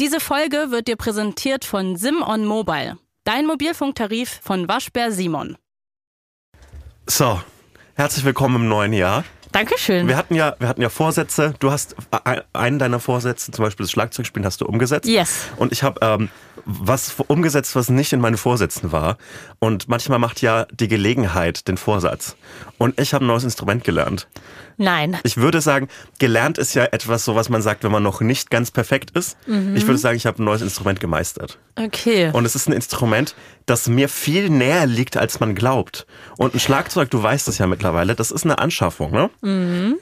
Diese Folge wird dir präsentiert von Sim on Mobile, dein Mobilfunktarif von Waschbär Simon. So, herzlich willkommen im neuen Jahr. Dankeschön. Wir hatten ja, wir hatten ja Vorsätze. Du hast ein- einen deiner Vorsätze, zum Beispiel das Schlagzeugspielen, hast du umgesetzt. Yes. Und ich habe ähm, was umgesetzt, was nicht in meinen Vorsätzen war. Und manchmal macht ja die Gelegenheit den Vorsatz. Und ich habe ein neues Instrument gelernt. Nein. Ich würde sagen, gelernt ist ja etwas, so was man sagt, wenn man noch nicht ganz perfekt ist. Ich würde sagen, ich habe ein neues Instrument gemeistert. Okay. Und es ist ein Instrument, das mir viel näher liegt, als man glaubt. Und ein Schlagzeug, du weißt es ja mittlerweile, das ist eine Anschaffung, ne?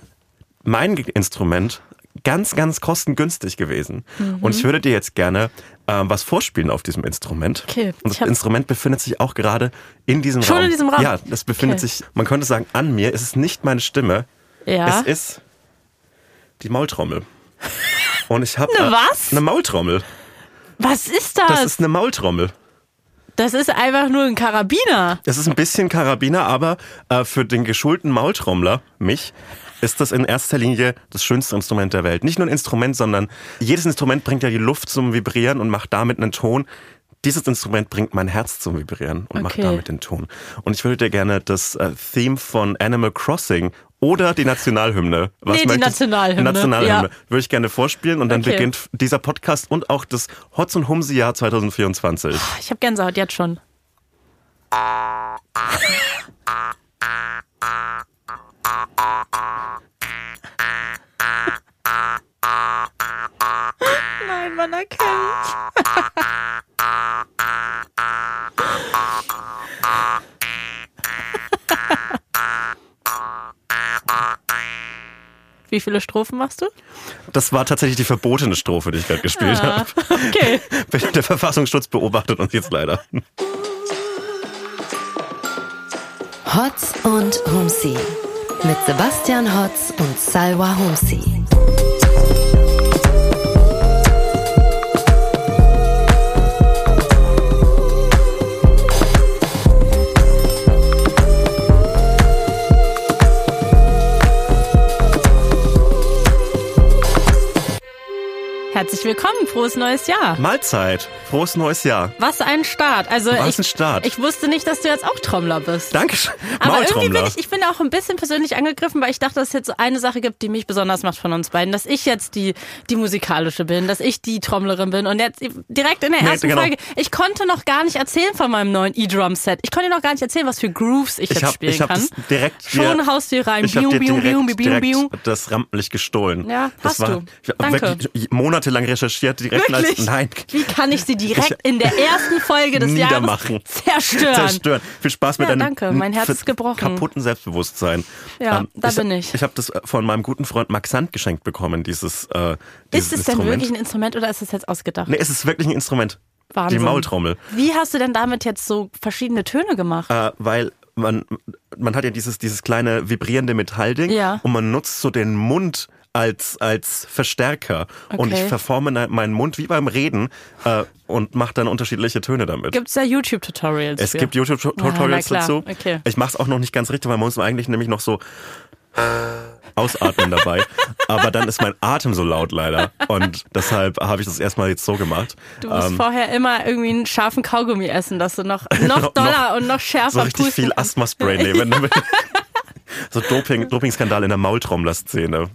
Mein Instrument, ganz, ganz kostengünstig gewesen. Und ich würde dir jetzt gerne ähm, was vorspielen auf diesem Instrument. Okay, Und das Instrument befindet sich auch gerade in diesem Schon Raum. in diesem Raum? Ja, das befindet Okay. sich, man könnte sagen, an mir. Es ist nicht meine Stimme. ja. Es ist die Maultrommel. Und ich habe Eine was? Eine Maultrommel. Was ist das? Das ist eine Maultrommel. Das ist einfach nur ein Karabiner. Es ist ein bisschen Karabiner, aber äh, für den geschulten Maultrommler, mich, ist das in erster Linie das schönste Instrument der Welt. Nicht nur ein Instrument, sondern jedes Instrument bringt ja die Luft zum Vibrieren und macht damit einen Ton. Dieses Instrument bringt mein Herz zum Vibrieren und macht Okay. damit den Ton. Und ich würde dir gerne das äh, Theme von Animal Crossing oder die Nationalhymne. Was Nee, die möchtest- Nationalhymne, Nationalhymne. ja. Würde ich gerne vorspielen und dann Okay. beginnt dieser Podcast und auch das Hotz und Humsi Jahr 2024. Ich habe Gänsehaut jetzt schon. Nein, man erkennt. Wie viele Strophen machst du? Das war tatsächlich die verbotene Strophe, die ich gerade gespielt Ah, habe. okay. Der Verfassungsschutz beobachtet uns jetzt leider. Hotz und Humsi mit Sebastian Hotz und Salwa Humsi. Herzlich willkommen, frohes neues Jahr. Mahlzeit. Frohes neues Jahr. Was ein Start. Also Was ich, ein Start. ich wusste nicht, dass du jetzt auch Trommler bist. Dankeschön. Aber irgendwie bin ich, ich bin auch ein bisschen persönlich angegriffen, weil ich dachte, dass es jetzt so eine Sache gibt, die mich besonders macht von uns beiden. Dass ich jetzt die, die musikalische bin, dass ich die Trommlerin bin. Und jetzt direkt in der Nee, ersten genau. Folge, ich konnte noch gar nicht erzählen von meinem neuen E-Drum-Set. Ich konnte noch gar nicht erzählen, was für Grooves ich, ich jetzt habe spielen ich hab kann. das direkt Schon dir, haust du hier rein. ich hab Bium, bium, direkt, bium, bium, bium. das Rampenlicht gestohlen. Ja, das hast war, du. Ich Danke. wirklich monatelang recherchiert, direkt Wirklich? als nein. Wie kann ich sie direkt in der ersten Folge des. Jahres zerstören? Zerstören. Viel Spaß mit Ja, deinem danke. Mein Herz ist gebrochen. kaputten Selbstbewusstsein. Ähm, Ja, da ich, bin ich. Ich habe das von meinem guten Freund Max Sand geschenkt bekommen, dieses, äh, dieses Ist es denn Instrument. wirklich ein Instrument oder ist es jetzt ausgedacht? Nee, es ist wirklich ein Instrument. Wahnsinn. Die Maultrommel. Wie hast du denn damit jetzt so verschiedene Töne gemacht? Äh, weil man, man hat ja dieses, dieses kleine vibrierende Metallding Ja. und man nutzt so den Mund als, als Verstärker. Und ich Okay. verforme ne- meinen Mund wie beim Reden äh, und mache dann unterschiedliche Töne damit. Gibt es da YouTube-Tutorials? es für? gibt YouTube-Tutorials klar. dazu. Okay. Ich mache es auch noch nicht ganz richtig, weil man muss eigentlich nämlich noch so ausatmen dabei. Aber dann ist mein Atem so laut leider. Und deshalb habe ich das erstmal jetzt so gemacht. Du musst Ähm, vorher immer irgendwie einen scharfen Kaugummi essen, dass du noch, noch Noch- doller und noch schärfer so richtig pusten viel. Asthma-Spray nehmen. so Doping, Dopingskandal in der Maultrommler-Szene.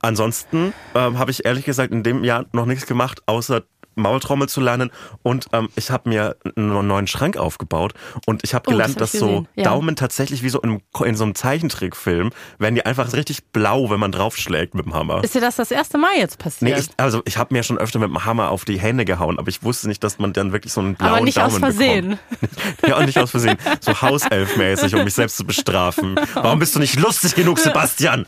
Ansonsten ähm, habe ich ehrlich gesagt in dem Jahr noch nichts gemacht, außer Maultrommel zu lernen und ähm, ich habe mir einen neuen Schrank aufgebaut und ich habe Oh, gelernt, das hab dass ich so gesehen, ja. Daumen tatsächlich wie so in, in so einem Zeichentrickfilm werden die einfach richtig blau, wenn man draufschlägt mit dem Hammer. Ist dir das das erste Mal jetzt passiert? Nee, ich, also ich habe mir schon öfter mit dem Hammer auf die Hände gehauen, aber ich wusste nicht, dass man dann wirklich so einen blauen Aber nicht Daumen aus Versehen. bekommt. Ja, und nicht aus Versehen. So hauselfmäßig, um mich selbst zu bestrafen. Warum bist du nicht lustig genug, Sebastian?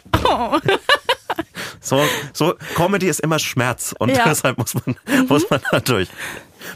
So, so Comedy ist immer Schmerz und Ja. deshalb muss man, muss man da durch.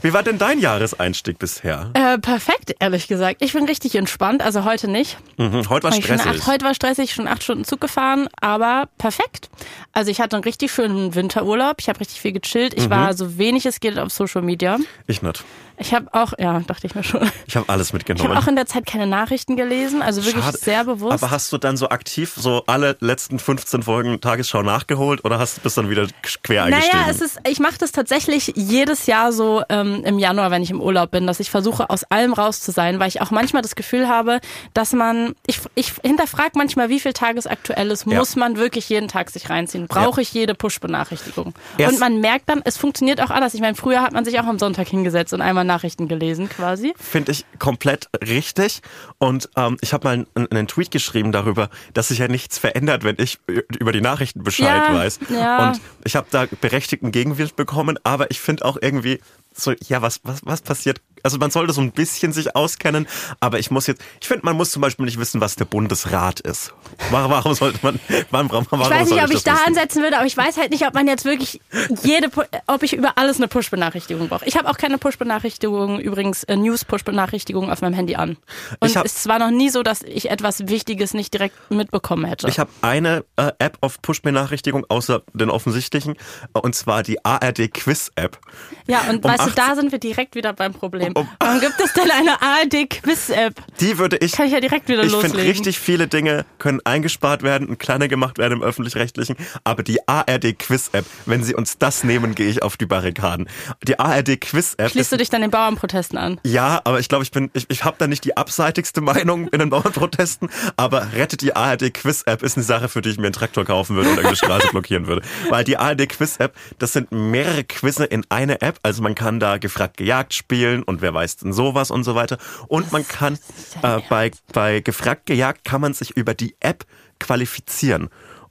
Wie war denn dein Jahreseinstieg bisher? Äh, perfekt, ehrlich gesagt. Ich bin richtig entspannt, also heute nicht. Mhm, heute war stressig. acht, heute war stressig, schon acht Stunden Zug gefahren, aber perfekt. Also ich hatte einen richtig schönen Winterurlaub, ich habe richtig viel gechillt. Ich war so wenig es geht auf Social Media. ich nicht. Ich habe auch, ja, dachte ich mir schon. Ich habe alles Ich habe mitgenommen. auch in der Zeit keine Nachrichten gelesen, also wirklich Schade. sehr bewusst. Aber hast du dann so aktiv so alle letzten 15 Folgen Tagesschau nachgeholt oder hast du bist dann wieder quer eingestiegen? Naja, es ist, ich mache das tatsächlich jedes Jahr so ähm, im Januar, wenn ich im Urlaub bin, dass ich versuche, aus allem raus zu sein, weil ich auch manchmal das Gefühl habe, dass man, ich, ich hinterfrage manchmal, wie viel tagesaktuell ist, Ja. muss man wirklich jeden Tag sich reinziehen? Brauche ich jede Push-Benachrichtigung? Erst- Und man merkt dann, es funktioniert auch anders. Ich meine, früher hat man sich auch am Sonntag hingesetzt und einmal Nachrichten gelesen quasi. Finde ich komplett richtig. Und ähm, ich habe mal einen, einen Tweet geschrieben darüber, dass sich ja nichts verändert, wenn ich über die Nachrichten Bescheid Ja, weiß. ja. Und ich habe da berechtigten Gegenwind bekommen, aber ich finde auch irgendwie so, ja, was, was, was passiert? Also man sollte so ein bisschen sich auskennen, aber ich muss jetzt, ich finde, man muss zum Beispiel nicht wissen, was der Bundesrat ist. Warum, sollte man, warum, warum, warum Ich weiß nicht, ob ich das da wissen? ansetzen würde, aber ich weiß halt nicht, ob man jetzt wirklich jede, ob ich über alles eine Push-Benachrichtigung brauche. Ich habe auch keine Push-Benachrichtigung, übrigens äh, News-Push-Benachrichtigung auf meinem Handy an. Und Ich hab- es war noch nie so, dass ich etwas Wichtiges nicht direkt mitbekommen hätte. Ich habe eine äh, App auf Push-Benachrichtigung, außer den offensichtlichen, und zwar die ARD Quiz-App. ja, und um weißt du, 18 da sind wir direkt wieder beim Problem. Um- Warum gibt es denn eine ARD-Quiz-App? Die würde ich. Kann ich ja direkt wieder ich loslegen. finde, richtig viele Dinge können eingespart werden und kleiner gemacht werden im Öffentlich-Rechtlichen. Aber die ARD-Quiz-App, wenn sie uns das nehmen, gehe ich auf die Barrikaden. Die ARD-Quiz-App Schließt du dich dann den Bauernprotesten an? ja, aber ich glaube, ich bin, ich, ich habe da nicht die abseitigste Meinung in den Bauernprotesten, aber rettet die ARD Quiz App ist eine Sache, für die ich mir einen Traktor kaufen würde und irgendeine Straße blockieren würde. Weil die ARD Quiz App, das sind mehrere Quizze in eine App, also man kann da gefragt gejagt spielen und wer weiß denn sowas und so weiter. Und man kann äh, bei, bei gefragt gejagt kann man sich über die App qualifizieren.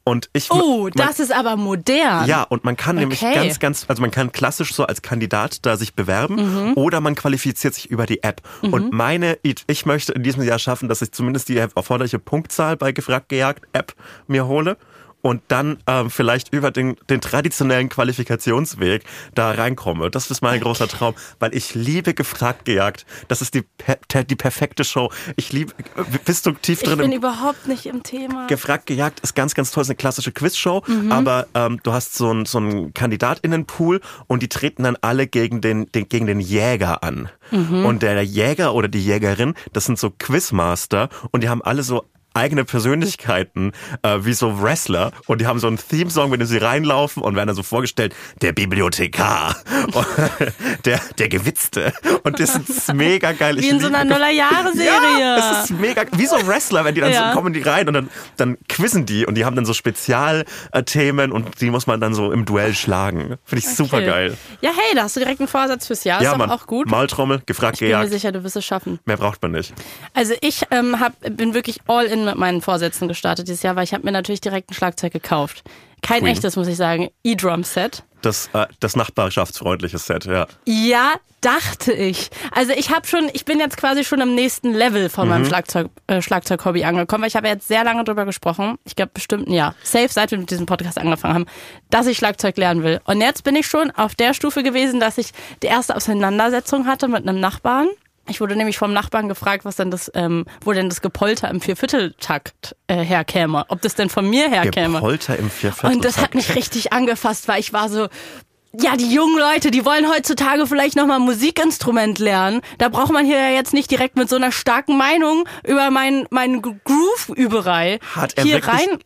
Und ich Oh, man- das ist aber modern. ja, und man kann nämlich Okay. ganz, ganz, also man kann klassisch so als Kandidat da sich bewerben Mhm. oder man qualifiziert sich über die App. Und meine, ich möchte in diesem Jahr schaffen, dass ich zumindest die erforderliche Punktzahl bei Gefragt gejagt App mir hole und dann ähm, vielleicht über den, den traditionellen Qualifikationsweg da reinkomme. Das ist mein großer Traum, weil ich liebe Gefragt gejagt. Das ist die, per- die perfekte Show. Ich liebe, bist du tief ich drin bin im überhaupt nicht im Thema. Gefragt, gejagt ist ganz, ganz toll, ist eine klassische Quizshow, aber ähm, du hast so einen so einen KandidatInnenpool und die treten dann alle gegen den, den, gegen den Jäger an. Und der Jäger oder die Jägerin, das sind so Quizmaster und die haben alle so eigene Persönlichkeiten, äh, wie so Wrestler und die haben so einen Theme-Song, wenn sie reinlaufen und werden dann so vorgestellt, der Bibliothekar, der, der Gewitzte und das ist mega geil. Wie in so einer Nullerjahre-Serie. ja, es ist mega, wie so Wrestler, wenn die dann Ja. so kommen die rein und dann, dann quizzen die und die haben dann so Spezialthemen und die muss man dann so im Duell schlagen. Finde ich super geil. Ja, hey, da hast du direkt einen Vorsatz fürs Jahr. Ja, ist Mann. auch gut. Maultrommel, gefragt, ich bin mir gejagt. sicher, du wirst es schaffen. Mehr braucht man nicht. Also ich ähm, hab, bin wirklich all in mit meinen Vorsätzen gestartet dieses Jahr, weil ich habe mir natürlich direkt ein Schlagzeug gekauft. Kein Queen. echtes, muss ich sagen. E-Drum-Set. Das, äh, das nachbarschaftsfreundliche Set, ja. Ja, dachte ich. Also ich habe schon, ich bin jetzt quasi schon im nächsten Level von Mhm. meinem Schlagzeug, äh, Schlagzeug-Hobby angekommen, weil ich habe jetzt sehr lange drüber gesprochen. Ich glaube bestimmt ein Jahr. Safe, seit wir mit diesem Podcast angefangen haben, dass ich Schlagzeug lernen will. Und jetzt bin ich schon auf der Stufe gewesen, dass ich die erste Auseinandersetzung hatte mit einem Nachbarn. Ich wurde nämlich vom Nachbarn gefragt, was denn das, ähm, wo denn das Gepolter im Viervierteltakt äh, herkäme, ob das denn von mir herkäme. Gepolter im Vierviertel. Und das hat mich richtig angefasst, weil ich war so, ja, die jungen Leute, die wollen heutzutage vielleicht nochmal Musikinstrument lernen. Da braucht man hier ja jetzt nicht direkt mit so einer starken Meinung über meinen mein Groove-Überei Hat er hier rein.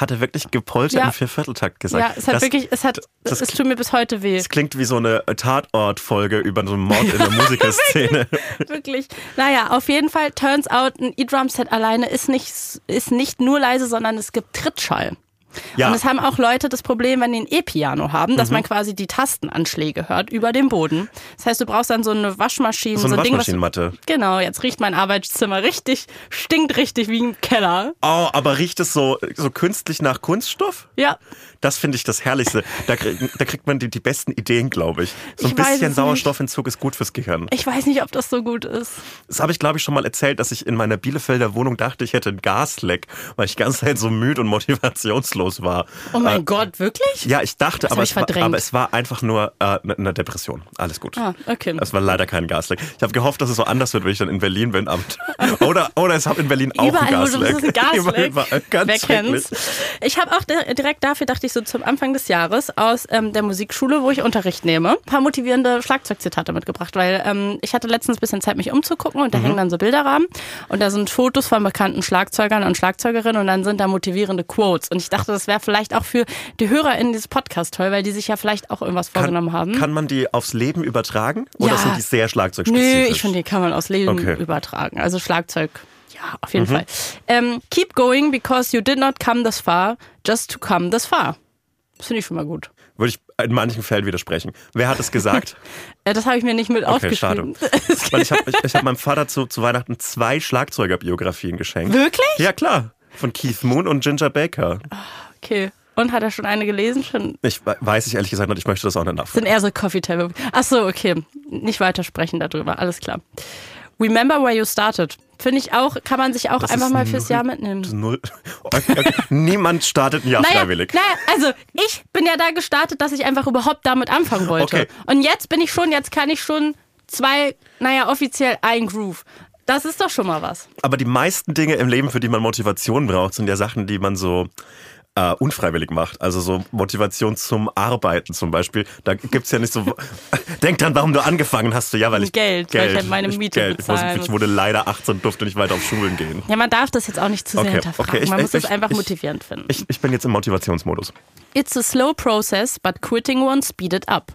Hat er wirklich Gepolter Ja. im Viervierteltakt gesagt? Ja, es hat das, wirklich, es hat, das- es tut mir bis heute weh. das klingt wie so eine Tatort-Folge über so einen Mord in der Musikerszene. Wirklich. Naja, auf jeden Fall, turns out, ein E-Drum-Set alleine ist nicht, ist nicht nur leise, sondern es gibt Trittschall. Ja. Und es haben auch Leute das Problem, wenn die ein E-Piano haben, Mhm. dass man quasi die Tastenanschläge hört über dem Boden. Das heißt, du brauchst dann so eine Waschmaschine, So eine ein Ding, was Waschmaschinenmatte. Genau, jetzt riecht mein Arbeitszimmer richtig, stinkt richtig wie ein Keller. Oh, aber riecht es so, so künstlich nach Kunststoff? Ja. Das finde ich das Herrlichste. Da, krieg, da kriegt man die, die besten Ideen, glaube ich. So ein Ich bisschen Sauerstoffentzug ist gut fürs Gehirn. Ich weiß nicht, ob das so gut ist. Das habe ich, glaube ich, schon mal erzählt, dass ich in meiner Bielefelder Wohnung dachte, ich hätte ein Gasleck, weil ich die ganze Zeit so müde und motivationslos los war. Oh mein Äh, Gott, wirklich? Ja, ich dachte, aber es, war, aber es war einfach nur äh, eine Depression. Alles gut. Ah, okay. Es war leider kein Gasleck. Ich habe gehofft, dass es so anders wird, wenn ich dann in Berlin bin. Oder, oder es hat in Berlin auch Überall, ein wo du Gasleck. bist, ist ein Gasleck. Überall, ganz Wer kennt's? Ich habe auch di- direkt dafür, dachte ich so zum Anfang des Jahres aus ähm, der Musikschule, wo ich Unterricht nehme, ein paar motivierende Schlagzeugzitate mitgebracht, weil ähm, ich hatte letztens ein bisschen Zeit, mich umzugucken und da hängen dann so Bilderrahmen und da sind Fotos von bekannten Schlagzeugern und Schlagzeugerinnen und dann sind da motivierende Quotes und ich dachte, das wäre vielleicht auch für die HörerInnen dieses Podcasts toll, weil die sich ja vielleicht auch irgendwas vorgenommen haben. Kann man die aufs Leben übertragen? Oder Ja. sind die sehr schlagzeugspezifisch? Nö, ich finde, die kann man aus Leben Okay. Mhm. übertragen. Also Schlagzeug, ja, auf jeden Fall. Ähm, keep going because you did not come this far, just to come this far. Das finde ich schon mal gut. Würde ich in manchen Fällen widersprechen. Wer hat es gesagt? Äh, das habe ich mir nicht mit Okay, schade. aufgeschrieben. Weil ich habe ich, ich hab meinem Vater zu, zu Weihnachten zwei Schlagzeugerbiografien geschenkt. Wirklich? Ja, klar. Von Keith Moon und Ginger Baker. Okay. Und hat er schon eine gelesen? Schon Ich we- weiß ich ehrlich gesagt nicht, ich möchte das auch nicht nachfragen. sind eher so Coffee Table. Ach so, okay. Nicht weitersprechen darüber. Alles klar. Remember where you started. Finde ich auch, kann man sich auch Das einfach mal fürs Jahr mitnehmen. Null. Niemand startet ein Jahr Naja, freiwillig. naja, also ich bin ja da gestartet, dass ich einfach überhaupt damit anfangen wollte. Okay. Und jetzt bin ich schon, jetzt kann ich schon zwei, naja, offiziell ein Groove. Das ist doch schon mal was. Aber die meisten Dinge im Leben, für die man Motivation braucht, sind ja Sachen, die man so äh, unfreiwillig macht. Also so Motivation zum Arbeiten zum Beispiel. Da gibt's ja nicht so. Denk dran, warum du angefangen hast. Du, ja, weil ich Geld, weil ich halt meine ich- Miete Geld. Ich, muss, ich wurde leider 18 und durfte nicht weiter auf Schulen gehen. Ja, man darf das jetzt auch nicht zu sehr Okay, hinterfragen. okay, ich- man muss ich- es einfach ich- motivierend finden. Ich, ich bin jetzt im Motivationsmodus. It's a slow process, but quitting won't speed it up.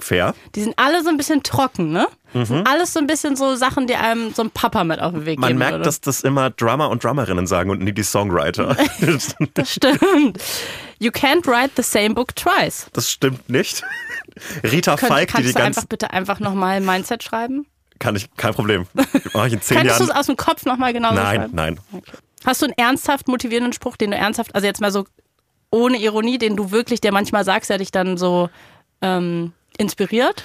Fair. Die sind alle so ein bisschen trocken, ne? Das sind alles so ein bisschen so Sachen, die einem so ein Papa mit auf den Weg Mhm. Man geben merkt, würde. dass das immer Drummer und Drummerinnen sagen und nie die Songwriter. das stimmt. You can't write the same book twice. Das stimmt nicht. Rita Könnt, Falk, die kannst die du ganze. einfach bitte einfach nochmal Mindset schreiben? Kann ich, kein Problem. Mach ich in zehn Könntest du es aus dem Kopf nochmal genauso Nein, schreiben? nein. Hast du einen ernsthaft motivierenden Spruch, den du ernsthaft, also jetzt mal so ohne Ironie, den du wirklich, der manchmal sagst, der dich dann so ähm, inspiriert?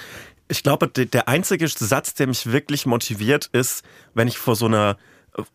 Ich glaube, de- der einzige Satz, der mich wirklich motiviert, ist, wenn ich vor so einer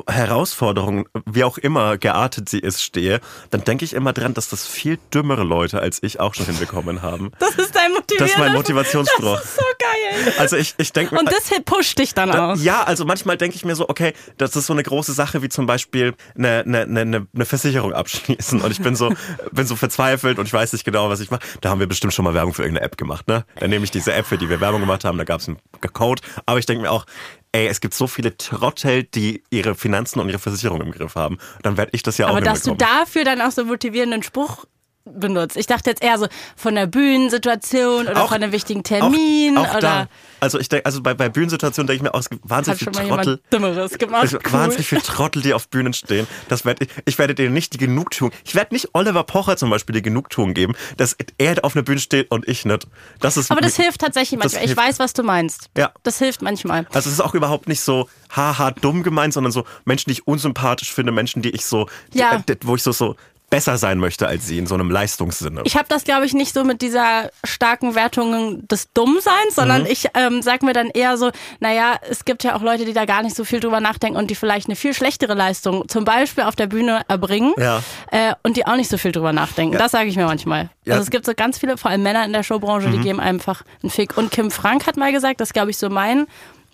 Herausforderung, wie auch immer geartet sie ist, stehe, dann denke ich immer dran, dass das viel dümmere Leute als ich auch schon hinbekommen haben. Das ist dein motivierender Das ist mein Motivationsspruch. Das ist so geil. Also ich, ich denke Und das pusht dich dann aus. Ja, also manchmal denke ich mir so, okay, das ist so eine große Sache wie zum Beispiel eine, eine, eine, eine Versicherung abschließen. Und ich bin so, bin so verzweifelt und ich weiß nicht genau, was ich mache. Da haben wir bestimmt schon mal Werbung für irgendeine App gemacht, ne? Dann nehme ich diese App, für die wir Werbung gemacht haben, da gab es einen Code. Aber ich denke mir auch, ey, es gibt so viele Trottel, die ihre Finanzen und ihre Versicherung im Griff haben. Dann werde ich das ja auch Aber dass du dafür dann auch so motivierenden Spruch benutzt. Ich dachte jetzt eher so von der Bühnensituation oder Auch- von einem wichtigen Termin auch, auch oder da. Also ich denke, also bei, bei Bühnensituationen denke ich mir auch, es gibt wahnsinnig schon viel mal Trottel. Dümmeres gemacht. Cool. wahnsinnig viele Trottel, die auf Bühnen stehen. Das werd ich, ich werde denen nicht die Genugtuung. Ich werde nicht Oliver Pocher zum Beispiel die Genugtuung geben, dass er auf einer Bühne steht und ich nicht. Das ist Aber das hilft tatsächlich manchmal. Ich hilft. weiß, was du meinst. Ja. Das hilft manchmal. Also es ist auch überhaupt nicht so haha dumm gemeint, sondern so Menschen, die ich unsympathisch finde, Menschen, die ich so, Ja. die, äh, wo ich so so besser sein möchte als sie in so einem Leistungssinne. Ich habe das, glaube ich, nicht so mit dieser starken Wertung des Dummseins, sondern Mhm. ich ähm, sag mir dann eher so, naja, es gibt ja auch Leute, die da gar nicht so viel drüber nachdenken und die vielleicht eine viel schlechtere Leistung zum Beispiel auf der Bühne erbringen Ja. äh, und die auch nicht so viel drüber nachdenken. Ja. Das sage ich mir manchmal. Ja. Mhm. Also es gibt so ganz viele, vor allem Männer in der Showbranche, die geben einfach einen Fick. Und Kim Frank hat mal gesagt, das glaube ich, so mein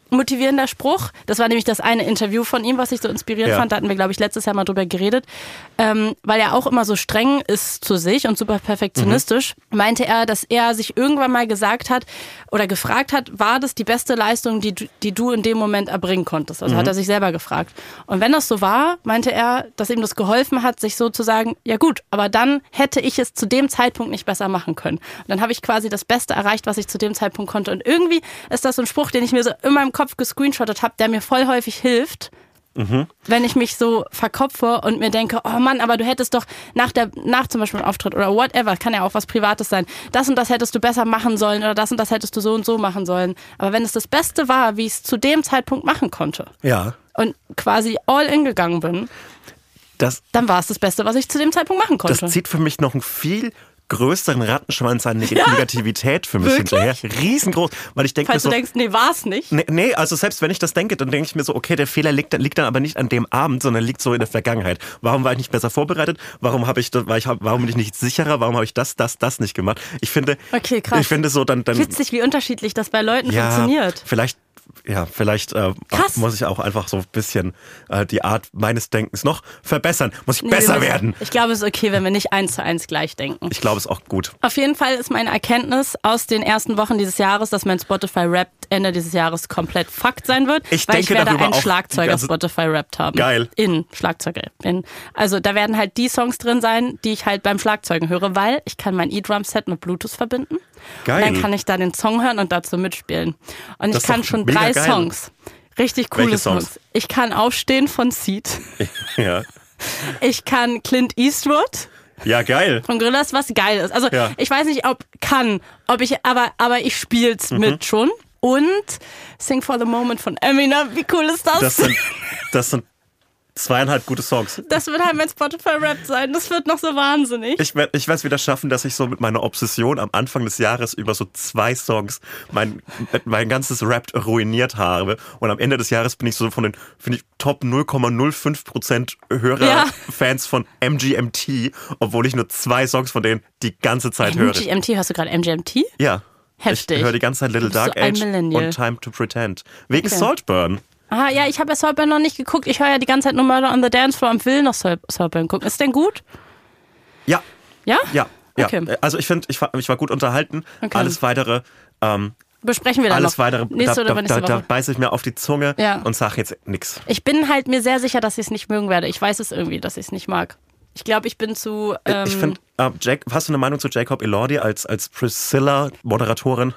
motivierender Spruch. Das war nämlich das eine Interview von ihm, was ich so inspirierend Ja. fand. Da hatten wir, glaube ich, letztes Jahr mal drüber geredet. Ähm, weil er auch immer so streng ist zu sich und super perfektionistisch, meinte er, dass er sich irgendwann mal gesagt hat oder gefragt hat, war das die beste Leistung, die, du- die du in dem Moment erbringen konntest? Also hat er sich selber gefragt. Und wenn das so war, meinte er, dass ihm das geholfen hat, sich so zu sagen, ja gut, aber dann hätte ich es zu dem Zeitpunkt nicht besser machen können. Und dann habe ich quasi das Beste erreicht, was ich zu dem Zeitpunkt konnte. Und irgendwie ist das so ein Spruch, den ich mir so in meinem Kopf gescreenshottet habe, der mir voll häufig hilft, wenn ich mich so verkopfe und mir denke, oh Mann, aber du hättest doch nach der, nach zum Beispiel einem Auftritt oder whatever, kann ja auch was Privates sein, das und das hättest du besser machen sollen oder das und das hättest du so und so machen sollen. Aber wenn es das Beste war, wie ich es zu dem Zeitpunkt machen konnte ja, und quasi all in gegangen bin, das, dann war es das Beste, was ich zu dem Zeitpunkt machen das konnte. zieht für mich noch ein viel größeren Rattenschwanz an Neg Negativität für mich Wirklich? hinterher. Riesengroß, weil ich denke Falls so, du denkst, nee, war's nicht. Nee, nee, also selbst wenn ich das denke, dann denke ich mir so, okay, der Fehler liegt, liegt dann aber nicht an dem Abend, sondern liegt so in der Vergangenheit. Warum war ich nicht besser vorbereitet? Warum habe ich, war ich, warum bin ich nicht sicherer? Warum habe ich das, das, das nicht gemacht? Ich finde, Okay, krass. ich finde so dann, dann Witzig, wie unterschiedlich das bei Leuten ja, funktioniert. vielleicht, ja, vielleicht äh, muss ich auch einfach so ein bisschen äh, die Art meines Denkens noch verbessern. Muss ich Nee, besser müssen- werden? Ich glaube, es ist okay, wenn wir nicht eins zu eins gleich denken. Ich glaube, es ist auch gut. Auf jeden Fall ist meine Erkenntnis aus den ersten Wochen dieses Jahres, dass mein Spotify Rap Ende dieses Jahres komplett fucked sein wird. Ich weil denke ich werde einen auch Schlagzeuger Spotify rappt haben. Geil. In Schlagzeuger. In, also da werden halt die Songs drin sein, die ich halt beim Schlagzeugen höre, weil ich kann mein E-Drum-Set mit Bluetooth verbinden. Geil. Und dann kann ich da den Song hören und dazu mitspielen. Und Das ich kann schon drei geil. Songs. Richtig coole Songs? Songs. Ich kann Aufstehen von Seed. ja. Ich kann Clint Eastwood ja, geil. von Gorillas, was geil ist. Also Ja. ich weiß nicht, ob kann, ob ich, aber, aber ich spiel's Mhm. mit schon. Und Sing for the Moment von Eminem, wie cool ist das? Das sind, das sind zweieinhalb gute Songs. Das wird halt mein Spotify-Rap sein. Das wird noch so wahnsinnig. Ich werde ich werde es wieder schaffen, dass ich so mit meiner Obsession am Anfang des Jahres über so zwei Songs mein, mein ganzes Rap ruiniert habe. Und am Ende des Jahres bin ich so von den, finde ich, Top 0,05 Prozent Hörer, Ja. Fans von MGMT, obwohl ich nur zwei Songs von denen die ganze Zeit höre. MGMT, hörst du gerade MGMT? Ja. Heftig. Ich höre die ganze Zeit Little Dark Age und Time to Pretend. Wegen Okay. Saltburn. Ah, ja, ich habe ja Saltburn noch nicht geguckt. Ich höre ja die ganze Zeit nur Murder on the Dance Floor und will noch Sal- Saltburn gucken. Ist denn gut? Ja, Ja? ja, ja. Okay. Also ich finde, ich war, ich war gut unterhalten. Okay. Alles weitere ähm, Besprechen wir dann Alles noch. weitere, da, Nächste oder da, übernächste da, da Woche. beiße ich mir auf die Zunge Ja. und sage jetzt nichts. Ich bin halt mir sehr sicher, dass ich es nicht mögen werde. Ich weiß es irgendwie, dass ich es nicht mag. Ich glaube, ich bin zu. Ähm, ich finde, äh, Jack, hast du eine Meinung zu Jacob Elordi als, als Priscilla-Moderatorin?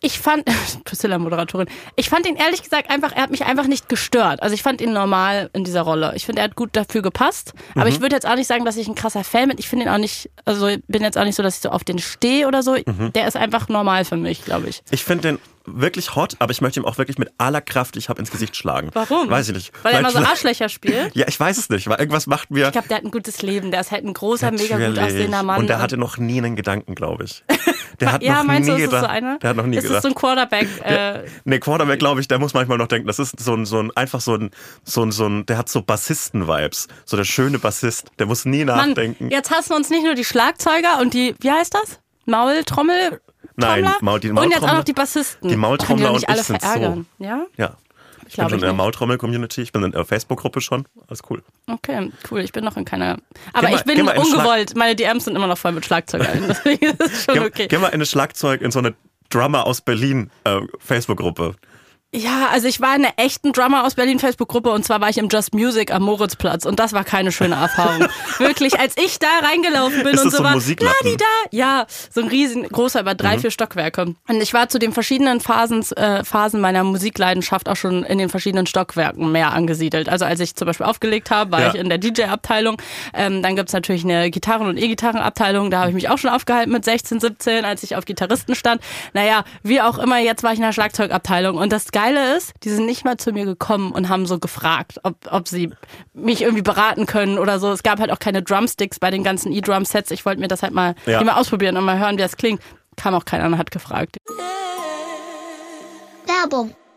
ich fand, Priscilla-Moderatorin, ich fand ihn ehrlich gesagt einfach, er hat mich einfach nicht gestört. Also ich fand ihn normal in dieser Rolle. Ich finde, er hat gut dafür gepasst. Aber Mhm. ich würde jetzt auch nicht sagen, dass ich ein krasser Fan bin. Ich finde ihn auch nicht, also ich bin jetzt auch nicht so, dass ich so auf den stehe oder so. Mhm. Der ist einfach normal für mich, glaube ich. Ich finde den wirklich hot, aber ich möchte ihm auch wirklich mit aller Kraft, die ich habe, ins Gesicht schlagen. Warum? Weiß ich nicht. Weil er immer so Arschlöcher spielt. Ja, ich weiß es nicht, weil irgendwas macht mir. Ich glaube, der hat ein gutes Leben. Der ist halt ein großer, mega gut Natürlich. Aussehender Mann. Und der hatte noch nie einen Gedanken, glaube ich. Der hat ja, noch meinst nie du, ist gedacht. so einer? Der hat noch nie ist gedacht. so ein Quarterback? Äh, Nee, Quarterback, glaube ich, der muss manchmal noch denken, das ist so ein, so ein einfach so ein, so ein, so ein, der hat so Bassisten-Vibes. So der schöne Bassist, der muss nie Mann, nachdenken. jetzt hassen wir uns nicht nur die Schlagzeuger und die, wie heißt das? Maultrommel? Nein? Maul- die Und jetzt auch noch die Bassisten. die Maultrommler Können die und nicht ich alle sind so. verärgern. Ja? Ja. Ich bin schon in der. Maultrommel-Community, ich bin in der Facebook-Gruppe schon. Alles cool. Okay, cool. Ich bin noch in keiner. Aber mal- ich bin geh in Schlag- ungewollt. Meine DMs sind immer noch voll mit Schlagzeugern. Deswegen ist es schon Geh, okay. geh mal in eine Schlagzeug, in so eine Drummer aus Berlin äh, Facebook-Gruppe. Ja, also ich war in einer echten Drummer aus Berlin Facebook-Gruppe und zwar war ich im Just Music am Moritzplatz und das war keine schöne Erfahrung. Wirklich, als ich da reingelaufen bin Ist und so, so war, da, ja, so ein riesengroßer über Mhm. drei, vier Stockwerke. Und ich war zu den verschiedenen Phasen, äh, Phasen meiner Musikleidenschaft auch schon in den verschiedenen Stockwerken mehr angesiedelt. Also als ich zum Beispiel aufgelegt habe, war Ja. ich in der DJ-Abteilung. Ähm, dann gibt's natürlich eine Gitarren- und E-Gitarren-Abteilung. Da habe ich mich auch schon aufgehalten mit 16, 17, als ich auf Gitarristen stand. Naja, wie auch immer, jetzt war ich in der Schlagzeugabteilung. Und das Geile ist, die sind nicht mal zu mir gekommen und haben so gefragt, ob, ob sie mich irgendwie beraten können oder so. Es gab halt auch keine Drumsticks bei den ganzen E-Drum-Sets. Ich wollte mir das halt mal, Ja. mal ausprobieren und mal hören, wie das klingt. Kam auch keiner und hat gefragt. Werbung.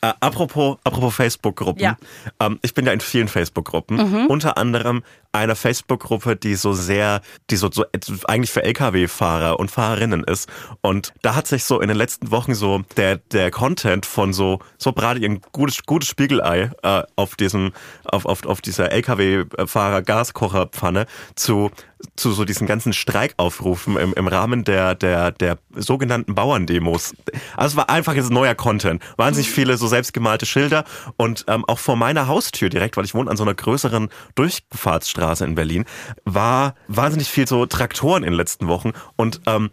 Äh, apropos, apropos Facebook-Gruppen. Ja. Ähm, ich bin ja in vielen Facebook-Gruppen. Unter anderem einer Facebook-Gruppe, die so sehr, die so, so eigentlich für Lkw-Fahrer und Fahrerinnen ist. Und da hat sich so in den letzten Wochen so der, der Content von so, so gerade ein gutes, gutes Spiegelei äh, auf diesem, auf, auf, auf dieser Lkw-Fahrer-Gaskocherpfanne zu zu so diesen ganzen Streikaufrufen im, im Rahmen der, der, der sogenannten Bauerndemos. Also es war einfach jetzt neuer Content. Wahnsinnig viele so selbstgemalte Schilder und ähm, auch vor meiner Haustür direkt, weil ich wohne an so einer größeren Durchfahrtsstraße in Berlin, war wahnsinnig viel so Traktoren in den letzten Wochen und ähm,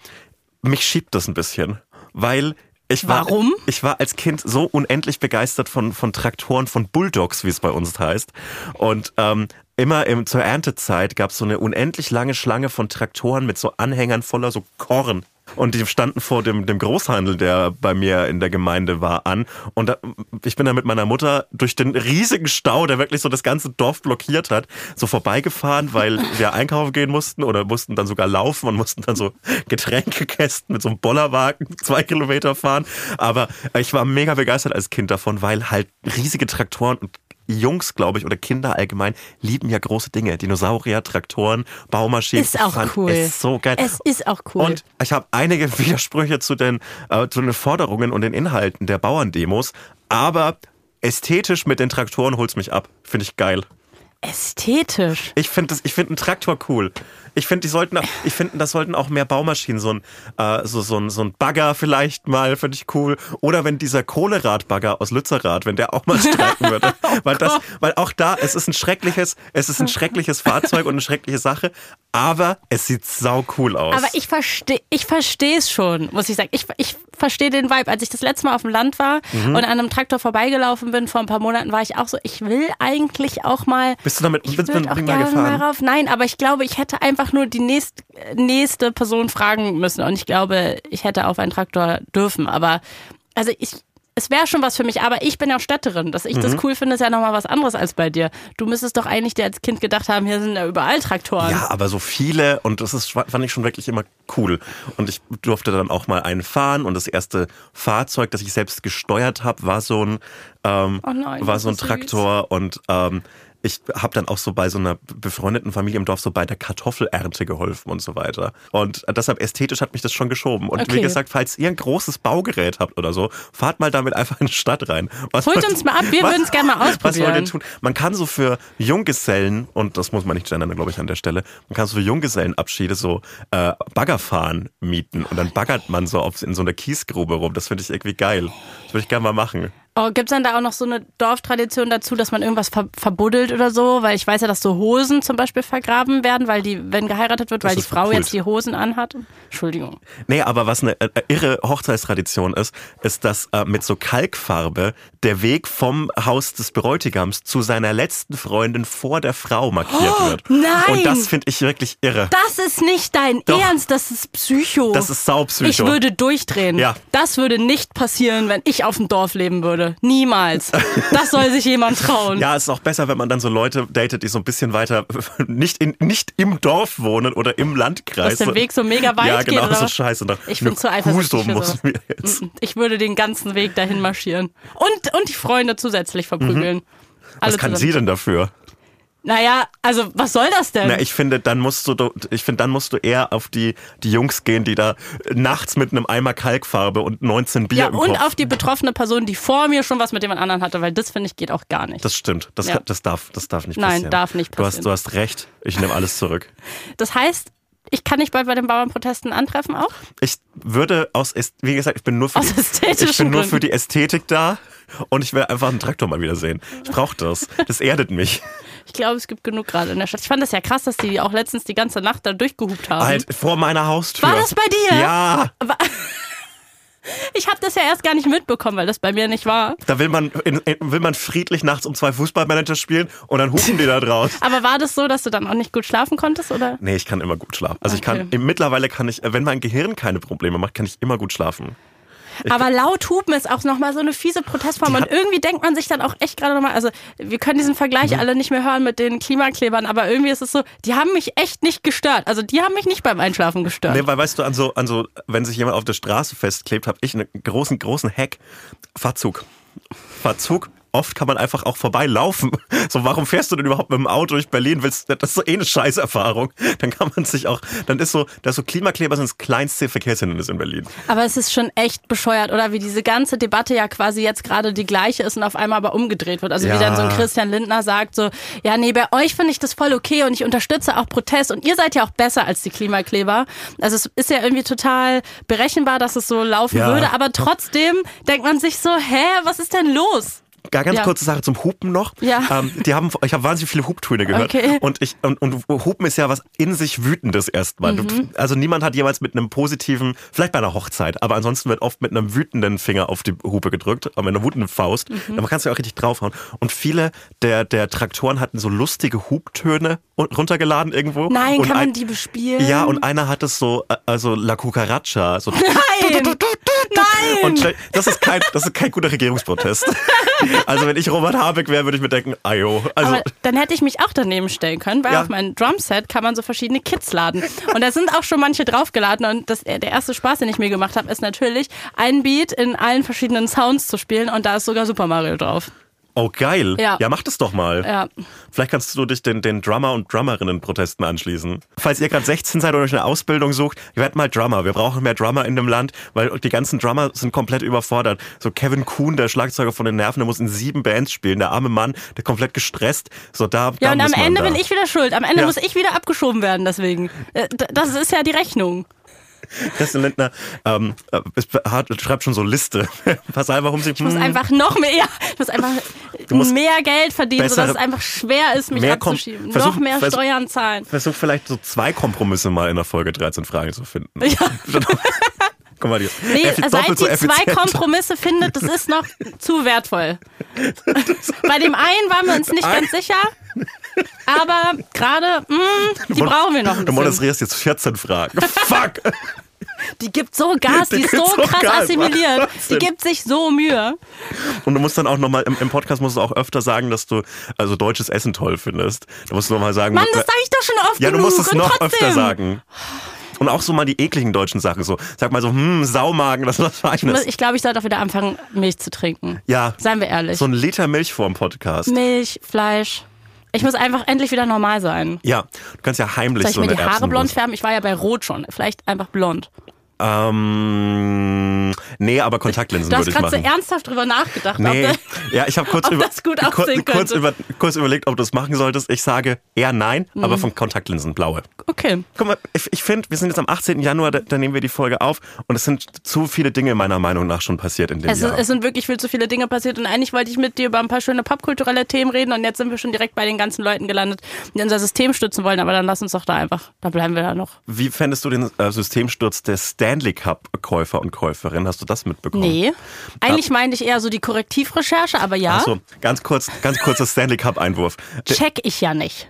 mich schiebt das ein bisschen, weil ich war, Warum? Ich war als Kind so unendlich begeistert von, von Traktoren, von Bulldogs, wie es bei uns heißt. Und ähm, immer im, zur Erntezeit gab es so eine unendlich lange Schlange von Traktoren mit so Anhängern voller so Korn. Und die standen vor dem, dem Großhandel, der bei mir in der Gemeinde war, an. Und da, ich bin dann mit meiner Mutter durch den riesigen Stau, der wirklich so das ganze Dorf blockiert hat, so vorbeigefahren, weil wir einkaufen gehen mussten oder mussten dann sogar laufen und mussten dann so Getränkekästen mit so einem Bollerwagen zwei Kilometer fahren. Aber ich war mega begeistert als Kind davon, weil halt riesige Traktoren und Jungs, glaube ich, oder Kinder allgemein lieben ja große Dinge. Dinosaurier, Traktoren, Baumaschinen. Ist auch Fand cool. Ist so geil. Es ist auch cool. Und ich habe einige Widersprüche zu den, äh, zu den Forderungen und den Inhalten der Bauerndemos, aber ästhetisch mit den Traktoren holt's mich ab. Finde ich geil. Ästhetisch. Ich finde ich finde einen Traktor cool. Ich finde, die sollten, ich finde, das sollten auch mehr Baumaschinen, so ein, äh, so, so ein, so ein Bagger vielleicht mal, finde ich cool. Oder wenn dieser Kohleradbagger aus Lützerath, wenn der auch mal streiken würde. weil das, weil auch da, es ist ein schreckliches, es ist ein schreckliches Fahrzeug und eine schreckliche Sache, aber es sieht sau cool aus. Aber ich verstehe ich verstehe es schon, muss ich sagen. Ich, ich verstehe den Vibe. Als ich das letzte Mal auf dem Land war Mhm. und an einem Traktor vorbeigelaufen bin vor ein paar Monaten, war ich auch so, ich will eigentlich auch mal. Bist du damit ich bist mit auch Ding gerne gefahren? mal rauf. Nein, aber ich glaube, ich hätte einfach nur die nächst, nächste Person fragen müssen. Und ich glaube, ich hätte auf einen Traktor dürfen. Aber also ich. Es wäre schon was für mich, aber ich bin ja auch Städterin. Dass ich Mhm. das cool finde, ist ja nochmal was anderes als bei dir. Du müsstest doch eigentlich dir als Kind gedacht haben, hier sind ja überall Traktoren. Ja, aber so viele und das ist, fand ich schon wirklich immer cool. Und ich durfte dann auch mal einen fahren und das erste Fahrzeug, das ich selbst gesteuert habe, war so ein, ähm, Oh nein, war so ein ist süß. Traktor und ähm, ich habe dann auch so bei so einer befreundeten Familie im Dorf so bei der Kartoffelernte geholfen und so weiter. Und deshalb ästhetisch hat mich das schon geschoben. Und wie Okay. gesagt, falls ihr ein großes Baugerät habt oder so, fahrt mal damit einfach in die Stadt rein. Was Holt wollt- uns mal ab, wir was- würden's gerne mal Was wollt ihr ausprobieren. tun? Man kann so für Junggesellen, und das muss man nicht gendern, glaube ich, an der Stelle, man kann so für Junggesellenabschiede so äh, Baggerfahren mieten und dann baggert man so auf, in so einer Kiesgrube rum. Das finde ich irgendwie geil. Das würde ich gerne mal machen. Oh, gibt's dann da auch noch so eine Dorftradition dazu, dass man irgendwas ver verbuddelt oder so? Weil ich weiß ja, dass so Hosen zum Beispiel vergraben werden, weil die, wenn geheiratet wird, Das weil die Frau verpult. jetzt die Hosen anhat. Entschuldigung. Nee, aber was eine äh, irre Hochzeitstradition ist, ist, dass äh, mit so Kalkfarbe der Weg vom Haus des Bräutigams zu seiner letzten Freundin vor der Frau markiert wird. Oh, nein! Und das finde ich wirklich irre. Das ist nicht dein Doch. Ernst, das ist Psycho. Das ist saupsycho. Ich würde durchdrehen. Ja. Das würde nicht passieren, wenn ich auf dem Dorf leben würde. Niemals. Das soll sich jemand trauen. Ja, es ist auch besser, wenn man dann so Leute datet, die so ein bisschen weiter nicht, in, nicht im Dorf wohnen oder im Landkreis. Dass der Weg so mega weit ja, geht, genau, oder so scheiße. Und Ich bin zu eifersüchtig muss mir jetzt. Ich würde den ganzen Weg dahin marschieren. Und, und die Freunde zusätzlich verprügeln. Alle Mhm. Was kann zusammen. sie denn dafür? Naja, also was soll das denn? Na, ich finde, dann musst du, ich finde, dann musst du eher auf die, die Jungs gehen, die da nachts mit einem Eimer Kalkfarbe und 19 Bier ja, und Kopf. auf die betroffene Person, die vor mir schon was mit jemand anderen hatte, weil das finde ich geht auch gar nicht. Das stimmt. Das, Ja. das, darf, das darf nicht Nein, passieren. darf nicht Du hast, passieren. du hast recht. Ich nehme alles zurück. Das heißt, ich kann dich bald bei den Bauernprotesten antreffen auch? Ich würde aus, wie gesagt, ich bin nur für, Aus die, ich bin nur für die Ästhetik da und ich will einfach einen Traktor mal wieder sehen. Ich brauche das. Das erdet mich. Ich glaube, es gibt genug gerade in der Stadt. Ich fand das ja krass, dass die auch letztens die ganze Nacht da durchgehupt haben. Halt vor meiner Haustür. War das bei dir? Ja. Ich habe das ja erst gar nicht mitbekommen, weil das bei mir nicht war. Da will man, in, in, will man friedlich nachts um zwei Fußballmanager spielen und dann hupen die da draus. Aber war das so, dass du dann auch nicht gut schlafen konntest, oder? Nee, ich kann immer gut schlafen. Also ich kann, Okay. mittlerweile kann ich, wenn mein Gehirn keine Probleme macht, kann ich immer gut schlafen. Aber laut hupen ist auch nochmal so eine fiese Protestform. Und irgendwie denkt man sich dann auch echt gerade nochmal, also wir können diesen Vergleich Mhm. alle nicht mehr hören mit den Klimaklebern, aber irgendwie ist es so, die haben mich echt nicht gestört. Also die haben mich nicht beim Einschlafen gestört. Nee, weil weißt du, an so, an so, wenn sich jemand auf der Straße festklebt, habe ich einen großen, großen Hack. Fahrzug. Fahrzug. Oft kann man einfach auch vorbeilaufen. So, warum fährst du denn überhaupt mit dem Auto durch Berlin? Willst, das ist so eh eine Scheißerfahrung. Dann kann man sich auch, dann ist so, das so Klimakleber sind das kleinste Verkehrshindernis in Berlin. Aber es ist schon echt bescheuert, oder wie diese ganze Debatte ja quasi jetzt gerade die gleiche ist und auf einmal aber umgedreht wird. Also Ja. wie dann so ein Christian Lindner sagt so, ja nee, bei euch finde ich das voll okay und ich unterstütze auch Protest und ihr seid ja auch besser als die Klimakleber. Also es ist ja irgendwie total berechenbar, dass es so laufen Ja. würde, aber trotzdem denkt man sich so, hä, was ist denn los? Gar ganz Ja. kurze Sache zum Hupen noch. Ja. Ähm, die haben, ich habe wahnsinnig viele Hubtöne gehört. Okay. Und ich und, und Hupen ist ja was in sich wütendes erstmal. Mhm. Du- Also niemand hat jemals mit einem positiven, vielleicht bei einer Hochzeit, aber ansonsten wird oft mit einem wütenden Finger auf die Hupe gedrückt, mit einer wütenden Faust. Mhm. Dann kannst du ja auch richtig draufhauen. Und viele der der Traktoren hatten so lustige Hubtöne un- runtergeladen irgendwo. Nein, und kann man ein- die bespielen? Ja, und einer hat es so, äh, also La Cucaracha, so Nein! Nein! und das ist kein, das ist kein guter Regierungsprotest. Also wenn ich Robert Habeck wäre, würde ich mir denken, ayo. Also Aber dann hätte ich mich auch daneben stellen können, weil Ja. auf meinem Drumset kann man so verschiedene Kits laden. Und da sind auch schon manche draufgeladen. Und das, der erste Spaß, den ich mir gemacht habe, ist natürlich, ein Beat in allen verschiedenen Sounds zu spielen. Und da ist sogar Super Mario drauf. Oh geil. Ja. ja, mach das doch mal. Ja. Vielleicht kannst du dich den, den Drummer- und Drummerinnen-Protesten anschließen. Falls ihr gerade 16 seid und euch eine Ausbildung sucht, werdet mal Drummer. Wir brauchen mehr Drummer in dem Land, weil die ganzen Drummer sind komplett überfordert. So Kevin Kuhn, der Schlagzeuger von den Nerven, der muss in sieben Bands spielen. Der arme Mann, der komplett gestresst. So da, Ja, da und am Ende da. bin ich wieder schuld. Am Ende Ja. muss ich wieder abgeschoben werden, deswegen. Äh, Das ist ja die Rechnung. Christian Lindner ähm, äh, ist, hat, schreibt schon so Liste. Pass auf, warum sie... Ich muss einfach noch mehr, ich muss einfach musst mehr Geld verdienen, bessere- sodass es einfach schwer ist, mich abzuschieben. versuch- noch mehr versuch- Steuern zahlen. Versuch vielleicht so zwei Kompromisse mal in der Folge 13 Fragen zu finden. Ja. Guck mal, die Nee, seit so zwei. Kompromisse findet, das ist noch zu wertvoll. Bei dem einen waren wir uns nicht ganz sicher, aber gerade, mh, die mon- brauchen wir noch ein Du bisschen. moderierst jetzt 14 Fragen. Fuck! Die gibt so Gas, die, Die ist so krass Gas, assimiliert. Die Wahnsinn. gibt sich so Mühe. Und du musst dann auch nochmal, im, im Podcast musst du auch öfter sagen, dass du also deutsches Essen toll findest. Da musst du nochmal sagen. Mann, das sage ich doch schon oft ja, du genug. musst es und noch trotzdem. öfter sagen. Und auch so mal die ekligen deutschen Sachen. So, sag mal so, hm, Saumagen, das ist was Feines. Ich glaube, ich sollte auch wieder anfangen, Milch zu trinken. Ja. Seien wir ehrlich. So ein Liter Milch vor dem Podcast. Milch, Fleisch. Ich muss einfach endlich wieder normal sein. Ja, du kannst ja heimlich Soll ich so mir eine die Haare blond färben? Ich war ja bei Rot schon. Vielleicht einfach blond. Ähm, nee, aber Kontaktlinsen Du hast würde ich gerade so machen. ernsthaft drüber nachgedacht. Nee, ob- ja, ich habe kurz, über, kurz, über, kurz überlegt, ob du es machen solltest. Ich sage eher nein, Mhm. aber von Kontaktlinsen, blaue. Okay. Guck mal, ich, ich finde, wir sind jetzt am 18. Januar, da, da nehmen wir die Folge auf und es sind zu viele Dinge meiner Meinung nach schon passiert in dem Es, ist, Jahr. es sind wirklich viel zu viele Dinge passiert und eigentlich wollte ich mit dir über ein paar schöne popkulturelle Themen reden und jetzt sind wir schon direkt bei den ganzen Leuten gelandet, die unser System stützen wollen, aber dann lass uns doch da einfach, da bleiben wir da noch. Wie fändest du den äh, Systemsturz der Stanley Cup Käufer und Käuferin? Hast du das mitbekommen? Nee. Eigentlich meinte ich eher so die Korrektivrecherche, aber ja, Achso, ganz kurz, ganz kurzer Stanley Cup Einwurf. check ich ja nicht.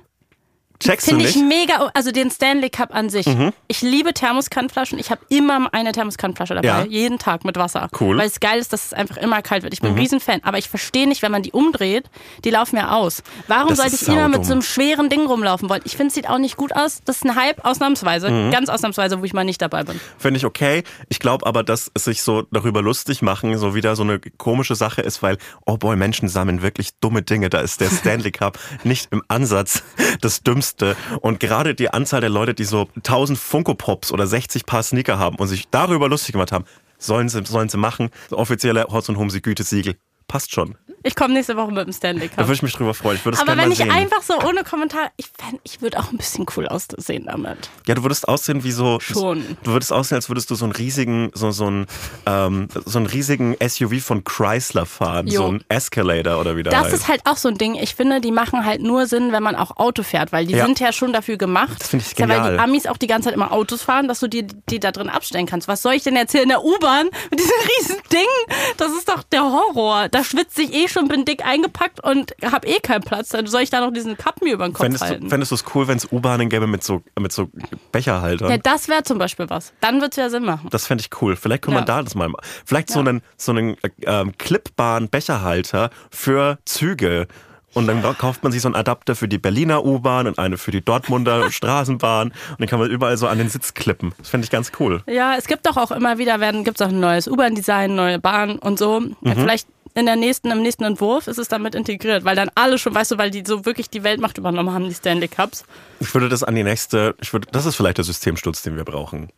Checkst Finde ich? Mhm. mega, also den Stanley Cup an sich. Ich liebe Thermoskanflaschen. Ich habe immer eine Thermoskanflasche dabei, Ja. jeden Tag mit Wasser. Cool. Mhm. Weil es geil ist, dass es einfach immer kalt wird. Ich bin ein Riesenfan, aber ich verstehe nicht, wenn man die umdreht, die laufen ja aus. Warum Das sollte ich immer mit so einem schweren Ding rumlaufen wollen? Ich finde, es sieht auch nicht gut aus. Das ist ein Hype, ausnahmsweise, Mhm. ganz ausnahmsweise, wo ich mal nicht dabei bin. Finde ich okay. Ich glaube aber, dass es sich so darüber lustig machen, so wieder so eine komische Sache ist, weil, oh boy, Menschen sammeln wirklich dumme Dinge. Da ist der Stanley Cup nicht im Ansatz das Dümmste. Und gerade die Anzahl der Leute, die so 1000 Funko Pops oder 60 Paar Sneaker haben und sich darüber lustig gemacht haben, sollen sie, sollen sie machen. So offizielle Hotz und Homsi Gütesiegel. Passt schon. Ich komme nächste Woche mit dem Stanley Da Cup. würde ich mich drüber freuen. Ich würde es Aber wenn ich sehen. einfach so ohne Kommentar, ich, fänd- ich würde auch ein bisschen cool aussehen damit. Ja, du würdest aussehen wie so. Schon. Du würdest aussehen, als würdest du so einen riesigen, so, so einen, ähm, so einen riesigen SUV von Chrysler fahren. Jo. So ein Escalator oder wie der Das heißt. ist halt auch so ein Ding. Ich finde, die machen halt nur Sinn, wenn man auch Auto fährt, weil die Ja. sind ja schon dafür gemacht. Das finde ich Ist ja, weil genial. die Amis auch die ganze Zeit immer Autos fahren, dass du die, die da drin abstellen kannst. Was soll ich denn jetzt hier in der U-Bahn mit diesem riesen Ding? Das ist doch der Horror. Da schwitze ich eh schon, bin dick eingepackt und habe eh keinen Platz. Dann soll ich da noch diesen Cup mir über den Kopf Fändest halten. du, fändest du es cool, wenn es U-Bahnen gäbe mit so, mit so Becherhaltern? ja, das wäre zum Beispiel was. Dann wird es ja Sinn machen. Das fände ich cool. Vielleicht können wir Ja. da das mal machen. Vielleicht so Ja. einen, so einen äh, ähm, clipbaren Becherhalter für Züge. Und dann kauft man sich so einen Adapter für die Berliner U-Bahn und eine für die Dortmunder Straßenbahn. Und dann kann man überall so an den Sitz klippen. Das fände ich ganz cool. Ja, es gibt doch auch immer wieder, werden gibt's auch ein neues U-Bahn-Design, neue Bahn und so. Mhm. Vielleicht in der nächsten, im nächsten Entwurf ist es damit integriert, weil dann alle schon, weißt du, weil die so wirklich die Weltmacht übernommen haben, die Stanley Cups. Ich würde das an die nächste, ich würde, das ist vielleicht der Systemsturz, den wir brauchen.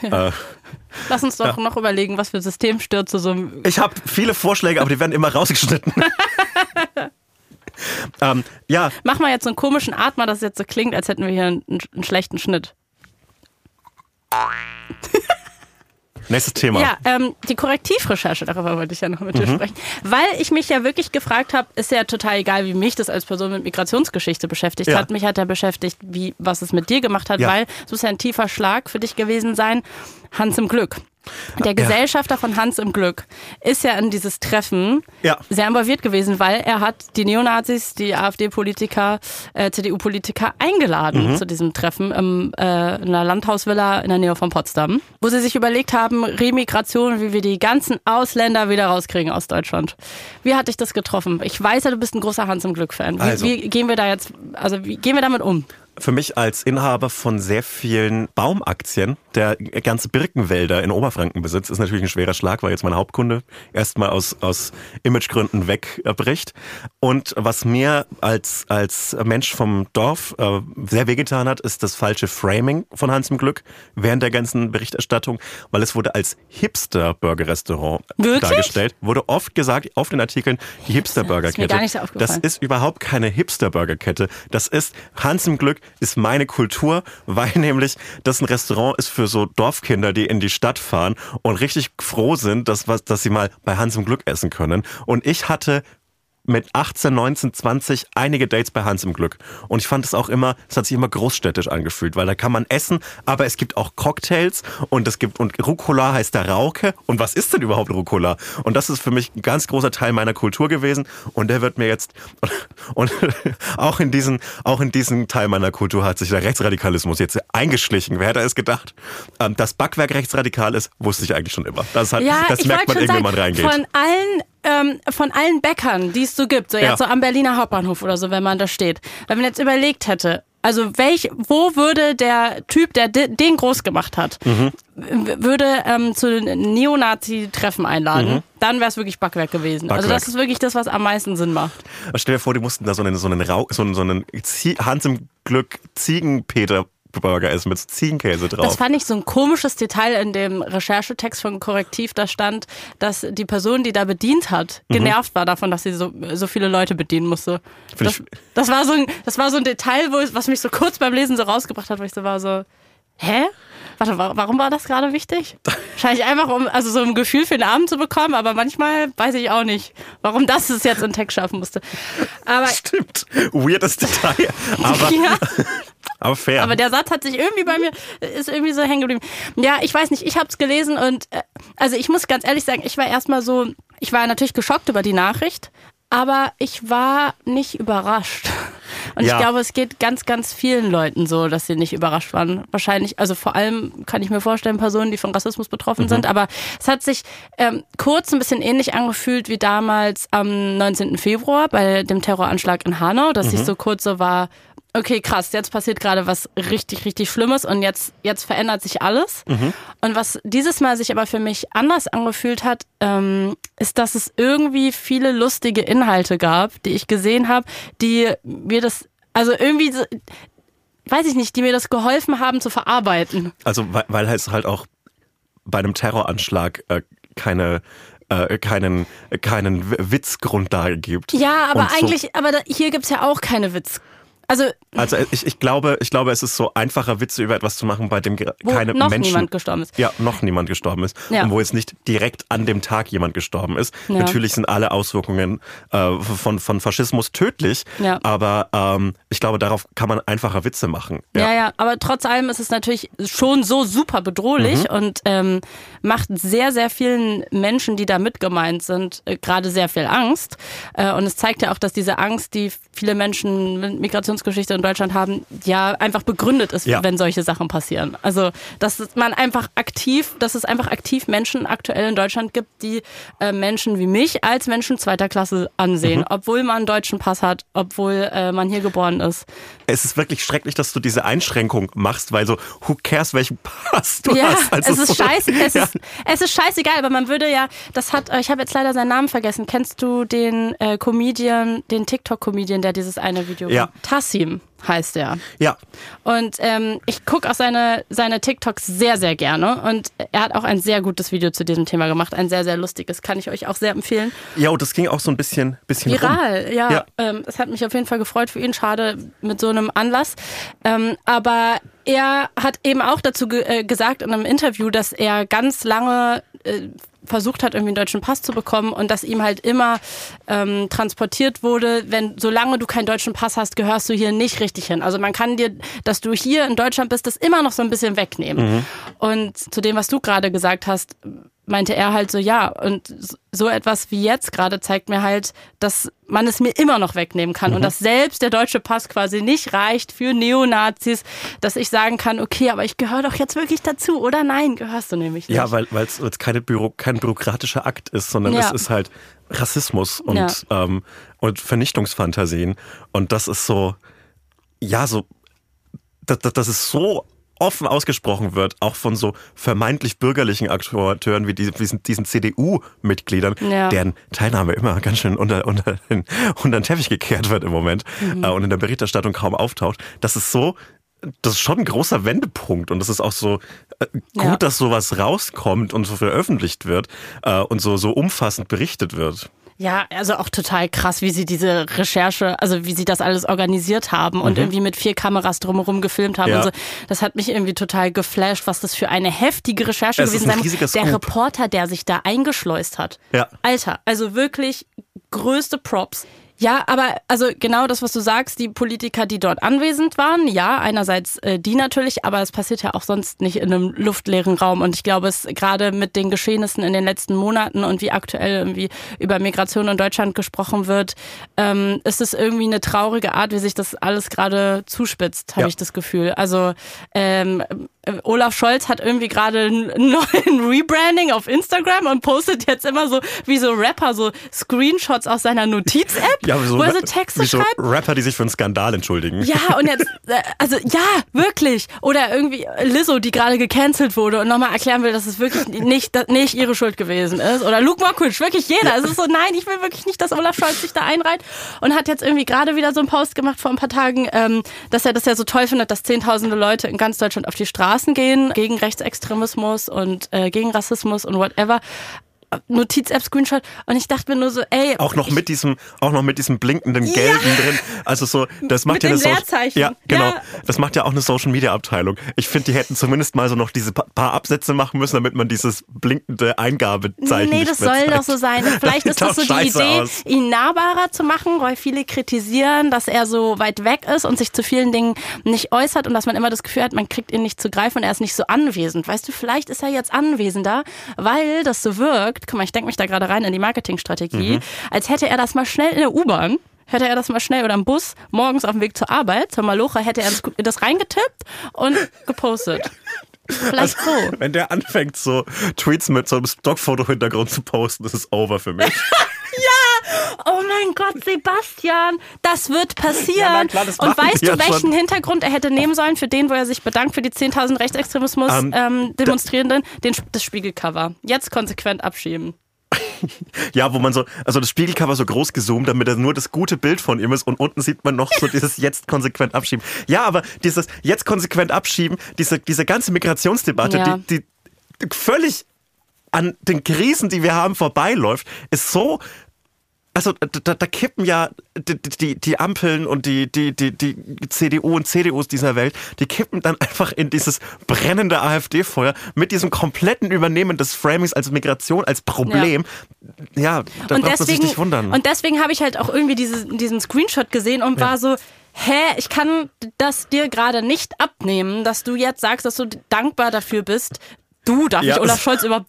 Äh, Lass uns doch noch überlegen, was für Systemstürze so. ich habe viele Vorschläge, aber die werden immer rausgeschnitten. ähm, ja, Mach mal jetzt so einen komischen Atmer, dass es jetzt so klingt, als hätten wir hier einen, einen schlechten Schnitt. Nächstes Thema. Ja, ähm, die Korrektivrecherche, darüber wollte ich ja noch mit dir sprechen. Weil ich mich ja wirklich gefragt habe, ist ja total egal, wie mich das als Person mit Migrationsgeschichte beschäftigt Ja. hat. Mich hat er beschäftigt, wie, was es mit dir gemacht hat, Ja. weil es muss ja ein tiefer Schlag für dich gewesen sein. Hans im Glück. Der Gesellschafter von Hans im Glück ist ja in dieses Treffen Ja. sehr involviert gewesen, weil er hat die Neonazis, die AfD-Politiker, äh, CDU-Politiker eingeladen zu diesem Treffen im, äh, in einer Landhausvilla in der Nähe von Potsdam, wo sie sich überlegt haben, Remigration, wie wir die ganzen Ausländer wieder rauskriegen aus Deutschland. Wie hat dich das getroffen? Ich weiß ja, du bist ein großer Hans im Glück-Fan. Wie, Also. wie gehen wir da jetzt, also wie gehen wir damit um? Für mich als Inhaber von sehr vielen Baumaktien, der ganze Birkenwälder in Oberfranken besitzt, ist natürlich ein schwerer Schlag, weil jetzt mein Hauptkunde erstmal aus, aus Imagegründen wegbricht. Und was mir als, als Mensch vom Dorf äh, sehr wehgetan hat, ist das falsche Framing von Hans im Glück während der ganzen Berichterstattung, weil es wurde als Hipster-Burger-Restaurant dargestellt. Wurde oft gesagt, oft in Artikeln, die Hipster-Burger-Kette. so das ist überhaupt keine Hipster-Burger-Kette. Das ist Hans im Glück ist meine Kultur, weil nämlich das ein Restaurant ist für so Dorfkinder, die in die Stadt fahren und richtig froh sind, dass, dass sie mal bei Hans im Glück essen können. Und ich hatte mit 18, 19, 20 einige Dates bei Hans im Glück. Und ich fand es auch immer, es hat sich immer großstädtisch angefühlt, weil da kann man essen, aber es gibt auch Cocktails und es gibt, und Rucola heißt da Rauke. Und was ist denn überhaupt Rucola? Und das ist für mich ein ganz großer Teil meiner Kultur gewesen. Und der wird mir jetzt, und auch in diesen, auch in diesen Teil meiner Kultur hat sich der Rechtsradikalismus jetzt eingeschlichen. Wer hätte es gedacht? Ähm, Dass Backwerk rechtsradikal ist, wusste ich eigentlich schon immer. Das, hat, Ja, das merkt man irgendwie, wenn man reingeht. von allen ähm, von allen Bäckern, die es so gibt, so Ja. jetzt so am Berliner Hauptbahnhof oder so, wenn man da steht, wenn man jetzt überlegt hätte, also welch, wo würde der Typ, der den groß gemacht hat, Mhm. würde ähm, zu Neonazi-Treffen einladen, dann wäre es wirklich Backwerk gewesen. Also Mhm. Backwerk. das ist wirklich das, was am meisten Sinn macht. Aber Stell dir vor, die mussten da so einen, so einen, Rau so einen, so einen Zie Hans im Glück Ziegenpeter Burger ist mit Ziegenkäse drauf. Das fand ich so ein komisches Detail in dem Recherchetext von Korrektiv. Da stand, dass die Person, die da bedient hat, Mhm. genervt war davon, dass sie so, so viele Leute bedienen musste. Das, ich- das, war so ein, das war so ein Detail, wo, es- was mich so kurz beim Lesen so rausgebracht hat, wo ich so war so, hä? Warte, wa- warum war das gerade wichtig? Wahrscheinlich einfach, um also so ein Gefühl für den Abend zu bekommen, aber manchmal weiß ich auch nicht, warum das es jetzt in Text schaffen musste. Aber, Stimmt. Weirdes Detail. Aber, ja. aber fair. Aber der Satz hat sich irgendwie bei mir, ist irgendwie so hängen geblieben. Ja, ich weiß nicht, ich habe es gelesen und äh, also ich muss ganz ehrlich sagen, ich war erstmal so, ich war natürlich geschockt über die Nachricht, aber ich war nicht überrascht. Und Ja. ich glaube, es geht ganz, ganz vielen Leuten so, dass sie nicht überrascht waren. Wahrscheinlich, also vor allem kann ich mir vorstellen, Personen, die von Rassismus betroffen sind. Aber es hat sich ähm, kurz ein bisschen ähnlich angefühlt wie damals am 19. Februar bei dem Terroranschlag in Hanau, dass ich so kurz so war, okay, krass, jetzt passiert gerade was richtig, richtig Schlimmes und jetzt, jetzt verändert sich alles. Und was dieses Mal sich aber für mich anders angefühlt hat, ähm, ist, dass es irgendwie viele lustige Inhalte gab, die ich gesehen habe, die mir das, also irgendwie, so, weiß ich nicht, die mir das geholfen haben zu verarbeiten. Also, weil, weil es halt auch bei einem Terroranschlag äh, keine äh, keinen, keinen W- Witzgrundlage gibt. Ja, aber so- eigentlich, aber da, hier gibt's ja auch keine Witz. Also, Also ich, ich glaube, ich glaube, es ist so einfacher Witze über etwas zu machen, bei dem keine noch Menschen niemand gestorben ist. ja, noch niemand gestorben ist. Ja. Und wo jetzt nicht direkt an dem Tag jemand gestorben ist. Ja. Natürlich sind alle Auswirkungen äh, von, von Faschismus tödlich, Ja. aber ähm, ich glaube, darauf kann man einfacher Witze machen. Ja. ja, aber trotz allem ist es natürlich schon so super bedrohlich Mhm. und ähm, macht sehr, sehr vielen Menschen, die da mit gemeint sind, äh, gerade sehr viel Angst. Äh, und es zeigt ja auch, dass diese Angst, die viele Menschen mit Migrationsgeschichte in Deutschland haben, ja einfach begründet ist, Ja. wenn solche Sachen passieren. Also, dass man einfach aktiv, dass es einfach aktiv Menschen aktuell in Deutschland gibt, die äh, Menschen wie mich als Menschen zweiter Klasse ansehen, Mhm. obwohl man einen deutschen Pass hat, obwohl äh, man hier geboren ist. Es ist wirklich schrecklich, dass du diese Einschränkung machst, weil so, who cares, welchen Pass du ja, hast. Also es ist so, scheiße, es, ja. ist, es ist scheißegal, aber man würde ja, das hat, äh, ich habe jetzt leider seinen Namen vergessen. Kennst du den äh, Comedian, den TikTok-Comedian, der dieses eine Video Ja. macht? Tassim heißt er. Ja, Und ähm, ich gucke auch seine, seine TikToks sehr, sehr gerne. Und er hat auch ein sehr gutes Video zu diesem Thema gemacht. Ein sehr, sehr lustiges. Kann ich euch auch sehr empfehlen. ja, und das ging auch so ein bisschen, bisschen rum. Viral, ja. Ja. Ähm, es hat mich auf jeden Fall gefreut für ihn. Schade mit so einem Anlass. Ähm, aber er hat eben auch dazu ge äh, gesagt in einem Interview, dass er ganz lange äh, versucht hat, irgendwie einen deutschen Pass zu bekommen und dass ihm halt immer ähm, transportiert wurde, wenn solange du keinen deutschen Pass hast, gehörst du hier nicht richtig hin. Also man kann dir, dass du hier in Deutschland bist, das immer noch so ein bisschen wegnehmen. Und zu dem, was du gerade gesagt hast, meinte er halt so, ja, und so etwas wie jetzt gerade zeigt mir halt, dass man es mir immer noch wegnehmen kann und dass selbst der deutsche Pass quasi nicht reicht für Neonazis, dass ich sagen kann, okay, aber ich gehöre doch jetzt wirklich dazu, oder nein, gehörst du nämlich nicht. Ja, weil es keine Büro, kein bürokratischer Akt ist, sondern Ja. es ist halt Rassismus und, Ja. ähm, und Vernichtungsfantasien. Und das ist so, ja, so, dass, dass es so offen ausgesprochen wird, auch von so vermeintlich bürgerlichen Akteuren wie die- diesen, diesen CDU-Mitgliedern, Ja. deren Teilnahme immer ganz schön unter, unter, den, unter den Teppich gekehrt wird im Moment Mhm. äh, und in der Berichterstattung kaum auftaucht. Das ist so, das ist schon ein großer Wendepunkt und das ist auch so äh, gut, Ja. dass sowas rauskommt und so veröffentlicht wird äh, und so, so umfassend berichtet wird. Ja, also auch total krass, wie sie diese Recherche, also wie sie das alles organisiert haben und irgendwie mit vier Kameras drumherum gefilmt haben. Mhm. Ja. Und so. Das hat mich irgendwie total geflasht, was das für eine heftige Recherche Es ist gewesen ein sein. Der. Reporter, der sich da eingeschleust hat. Ja. Alter, also wirklich größte Props. Ja, aber also genau das, was du sagst, die Politiker, die dort anwesend waren, ja, einerseits äh, die natürlich, aber es passiert ja auch sonst nicht in einem luftleeren Raum. Und ich glaube, es gerade mit den Geschehnissen in den letzten Monaten und wie aktuell irgendwie über Migration in Deutschland gesprochen wird, ähm, ist es irgendwie eine traurige Art, wie sich das alles gerade zuspitzt, habe Ja. ich das Gefühl. Also ähm, äh, Olaf Scholz hat irgendwie gerade einen neuen Rebranding auf Instagram und postet jetzt immer so wie so Rapper so Screenshots aus seiner Notiz-App. Ja, aber so, wo er so Texte wie so schreibt. Rapper, die sich für einen Skandal entschuldigen. Ja, und jetzt, äh, also ja, wirklich. Oder irgendwie Lizzo, die gerade gecancelt wurde und nochmal erklären will, dass es wirklich nicht, nicht ihre Schuld gewesen ist. Oder Luke Mockridge, wirklich jeder. Es ist so, nein, ich will wirklich nicht, dass Olaf Scholz sich da einreiht. Und hat jetzt irgendwie gerade wieder so einen Post gemacht vor ein paar Tagen, ähm, dass er das ja so toll findet, dass zehntausende Leute in ganz Deutschland auf die Straßen gehen gegen Rechtsextremismus und äh, gegen Rassismus und whatever. Notiz-App, Screenshot. Und ich dachte mir nur so, ey, Auch noch mit diesem, auch noch mit diesem blinkenden Ja. Gelben drin. Also so, das macht Mit ja eine Leerzeichen. Ja, genau. Ja. Das macht ja auch eine Social Media Abteilung. Ich finde, die hätten zumindest mal so noch diese pa- paar Absätze machen müssen, damit man dieses blinkende Eingabezeichen Nee, das soll zeigt. doch so sein. Vielleicht ist das so die Idee, aus. ihn nahbarer zu machen, weil viele kritisieren, dass er so weit weg ist und sich zu vielen Dingen nicht äußert und dass man immer das Gefühl hat, man kriegt ihn nicht zu greifen und er ist nicht so anwesend. Weißt du, vielleicht ist er jetzt anwesender, weil das so wirkt. Guck mal, ich denke mich da gerade rein in die Marketingstrategie, Mhm. als hätte er das mal schnell in der U-Bahn Hätte er das mal schnell oder im Bus morgens auf dem Weg zur Arbeit, zur Malocha, hätte er das reingetippt und gepostet. Vielleicht so. Wenn der anfängt, so Tweets mit so einem Stockfoto-Hintergrund zu posten, das ist over für mich. Oh mein Gott, Sebastian, das wird passieren. Ja, klar, das Und weißt du, ja welchen schon. Hintergrund er hätte nehmen sollen für den, wo er sich bedankt für die 10.000 Rechtsextremismus Ähm, ähm, das Spiegelcover. Jetzt konsequent abschieben. Ja, wo man so, also das Spiegelcover so groß gezoomt, damit da nur das gute Bild von ihm ist und unten sieht man noch so dieses jetzt konsequent abschieben. Ja, aber dieses jetzt konsequent abschieben, diese, diese ganze Migrationsdebatte, Ja. die, die völlig an den Krisen, die wir haben, vorbeiläuft, ist so. Also da, da kippen ja die, die, die Ampeln und die, die, die, die CDU und CDUs dieser Welt, die kippen dann einfach in dieses brennende AfD-Feuer mit diesem kompletten Übernehmen des Framings als Migration, als Problem. Ja, da und braucht man sich deswegen, nicht wundern. und deswegen habe ich halt auch irgendwie diese, diesen Screenshot gesehen und war so, hä, ich kann das dir gerade nicht abnehmen, dass du jetzt sagst, dass du dankbar dafür bist. Du, darf Ja, ich Olaf Scholz über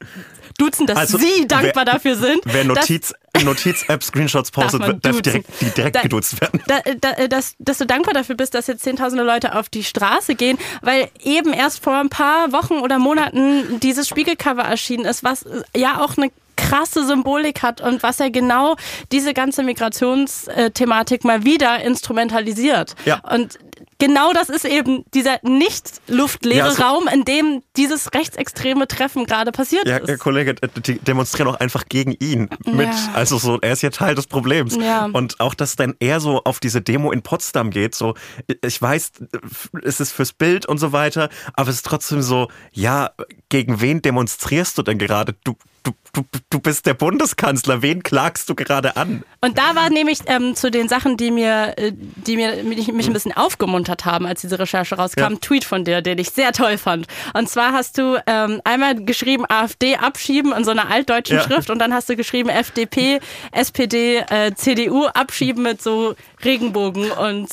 duzen, dass Also, sie dankbar wer- dafür sind. Wer Notiz, Notiz-App Screenshots postet, wird, direkt, die direkt Da- geduzt werden. da, da, dass, dass du dankbar dafür bist, dass jetzt zehntausende Leute auf die Straße gehen, weil eben erst vor ein paar Wochen oder Monaten dieses Spiegelcover erschienen ist, was ja auch eine krasse Symbolik hat und was ja genau diese ganze Migrationsthematik mal wieder instrumentalisiert. Ja. Und genau das ist eben dieser nicht luftleere Ja, so- Raum, in dem dieses rechtsextreme Treffen gerade passiert Ja, ist. Herr Kollege, äh, die demonstrieren auch einfach gegen ihn mit. Ja. Also so, er ist ja Teil des Problems. Ja. Und auch, dass dann er so auf diese Demo in Potsdam geht, so, ich weiß, es ist fürs Bild und so weiter, aber es ist trotzdem so, ja, gegen wen demonstrierst du denn gerade? Du, du, du, du bist der Bundeskanzler, wen klagst du gerade an? Und da war nämlich ähm, zu den Sachen, die mir, äh, die mir mich, mich ein bisschen aufgemuntert haben, als diese Recherche rauskam, Ja. ein Tweet von dir, den ich sehr toll fand. Und zwar hast du ähm, einmal geschrieben AfD abschieben in so einer altdeutschen Ja. Schrift und dann hast du geschrieben FDP, SPD, äh, CDU abschieben mit so Regenbogen und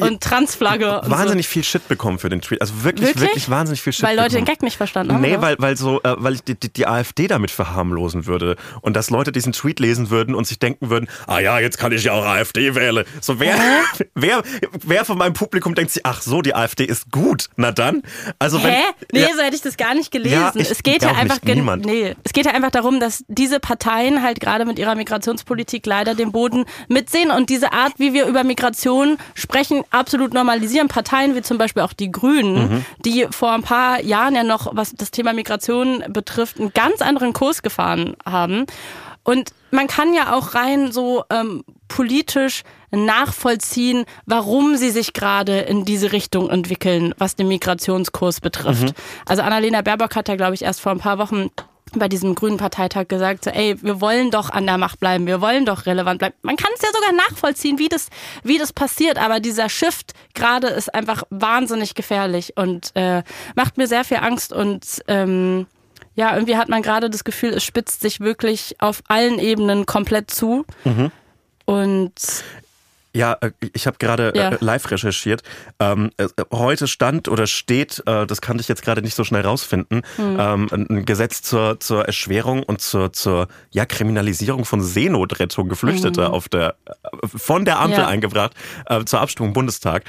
und Transflagge. Und Wahnsinnig viel Shit bekommen für den Tweet. Also wirklich, Wirklich? wirklich, wahnsinnig viel so. Shit Weil Leute den bekommen. Gag nicht verstanden haben. Nee, oder? weil, weil so, äh, weil ich die, die, die AfD damit verharmlosen würde und dass Leute diesen Tweet lesen würden und sich denken würden, ah ja, jetzt kann ich ja auch AfD wählen. So wer, wer, wer von meinem Publikum denkt sich, ach so, die AfD ist gut. Na dann, also wenn, Hä? Nee, ja, so hätte ich das gar nicht gelesen. Ja, ich- es geht ja einfach niemand. nee, es geht ja einfach darum, dass diese Parteien halt gerade mit ihrer Migrationspolitik leider den Boden mitsehen und diese Art, wie wir über Migration sprechen, absolut normalisieren. Parteien wie zum Beispiel auch die Grünen, Mhm. die vor ein paar Jahren ja noch, was das Thema Migration betrifft, einen ganz anderen Kurs gefahren haben. Und man kann ja auch rein so ähm, politisch nachvollziehen, warum sie sich gerade in diese Richtung entwickeln, was den Migrationskurs betrifft. Mhm. Also Annalena Baerbock hat ja, glaube ich, erst vor ein paar Wochen bei diesem grünen Parteitag gesagt, so, ey, wir wollen doch an der Macht bleiben, wir wollen doch relevant bleiben. Man kann es ja sogar nachvollziehen, wie das, wie das passiert, aber dieser Shift gerade ist einfach wahnsinnig gefährlich und äh, macht mir sehr viel Angst und ähm, ja, irgendwie hat man gerade das Gefühl, es spitzt sich wirklich auf allen Ebenen komplett zu. Mhm. Und Ja, äh, ich habe gerade Ja. äh, live recherchiert. Ähm, äh, heute stand oder steht, äh, das kann ich jetzt gerade nicht so schnell rausfinden, Hm. ähm, ein Gesetz zur, zur Erschwerung und zur, zur ja, Kriminalisierung von Seenotrettung Geflüchteter auf der, äh, von der Ampel. Ja. eingebracht äh, zur Abstimmung im Bundestag.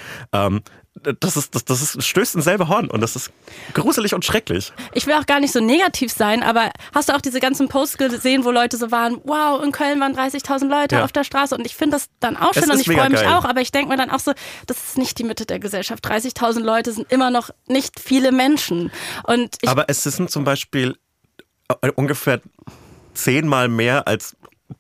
Das ist, das, das ist, stößt ins selbe Horn und das ist gruselig und schrecklich. Ich will auch gar nicht so negativ sein, aber hast du auch diese ganzen Posts gesehen, wo Leute so waren, wow, in Köln waren 30.000 Leute Ja. auf der Straße und ich finde das dann auch schön und ich freue mich geil. auch, aber ich denke mir dann auch so, das ist nicht die Mitte der Gesellschaft. 30.000 Leute sind immer noch nicht viele Menschen und ich Aber es sind zum Beispiel äh, ungefähr zehnmal mehr als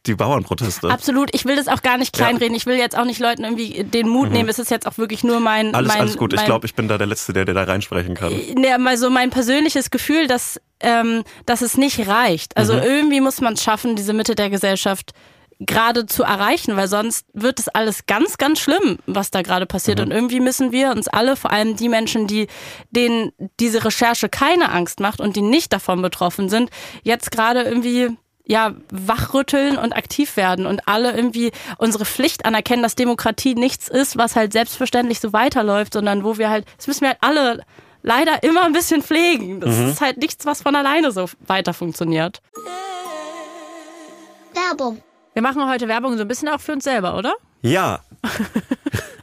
die Bauernproteste. Absolut, ich will das auch gar nicht kleinreden. Ich will jetzt auch nicht Leuten irgendwie den Mut nehmen. Es ist jetzt auch wirklich nur mein. Mhm. alles, mein, alles gut. Ich mein, glaube, ich bin da der Letzte, der, der da reinsprechen kann. ne, mal so mein persönliches Gefühl, dass, ähm, dass es nicht reicht. Also Mhm. irgendwie muss man es schaffen, diese Mitte der Gesellschaft gerade zu erreichen, weil sonst wird es alles ganz, ganz schlimm, was da gerade passiert. Mhm. Und irgendwie müssen wir uns alle, vor allem die Menschen, die denen diese Recherche keine Angst macht und die nicht davon betroffen sind, jetzt gerade irgendwie ja, wachrütteln und aktiv werden und alle irgendwie unsere Pflicht anerkennen, dass Demokratie nichts ist, was halt selbstverständlich so weiterläuft, sondern wo wir halt, das müssen wir halt alle leider immer ein bisschen pflegen. Das ist halt nichts, was von alleine so weiter funktioniert. Werbung. Wir machen heute Werbung so ein bisschen auch für uns selber, oder? Ja.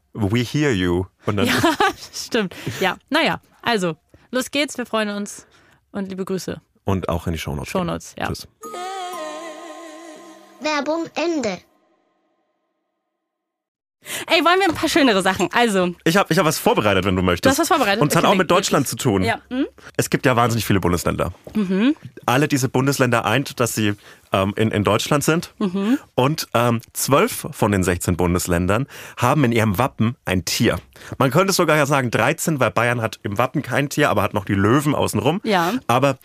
We hear you. Und dann, Ja, stimmt. Ja, naja, also, los geht's, wir freuen uns und liebe Grüße. und auch in die Shownotes. Shownotes, ja. Tschüss. Werbung Ende. Ey, wollen wir ein paar schönere Sachen? Also, Ich habe ich hab was vorbereitet, wenn du möchtest. Du hast was vorbereitet? Und es hat Okay, auch mit Deutschland wirklich. zu tun. ja. Hm? Es gibt ja wahnsinnig viele Bundesländer. Alle diese Bundesländer eint, dass sie ähm, in, in Deutschland sind. Und ähm, zwölf von den 16 Bundesländern haben in ihrem Wappen ein Tier. Man könnte sogar sagen 13, weil Bayern hat im Wappen kein Tier, aber hat noch die Löwen außenrum. Ja. Aber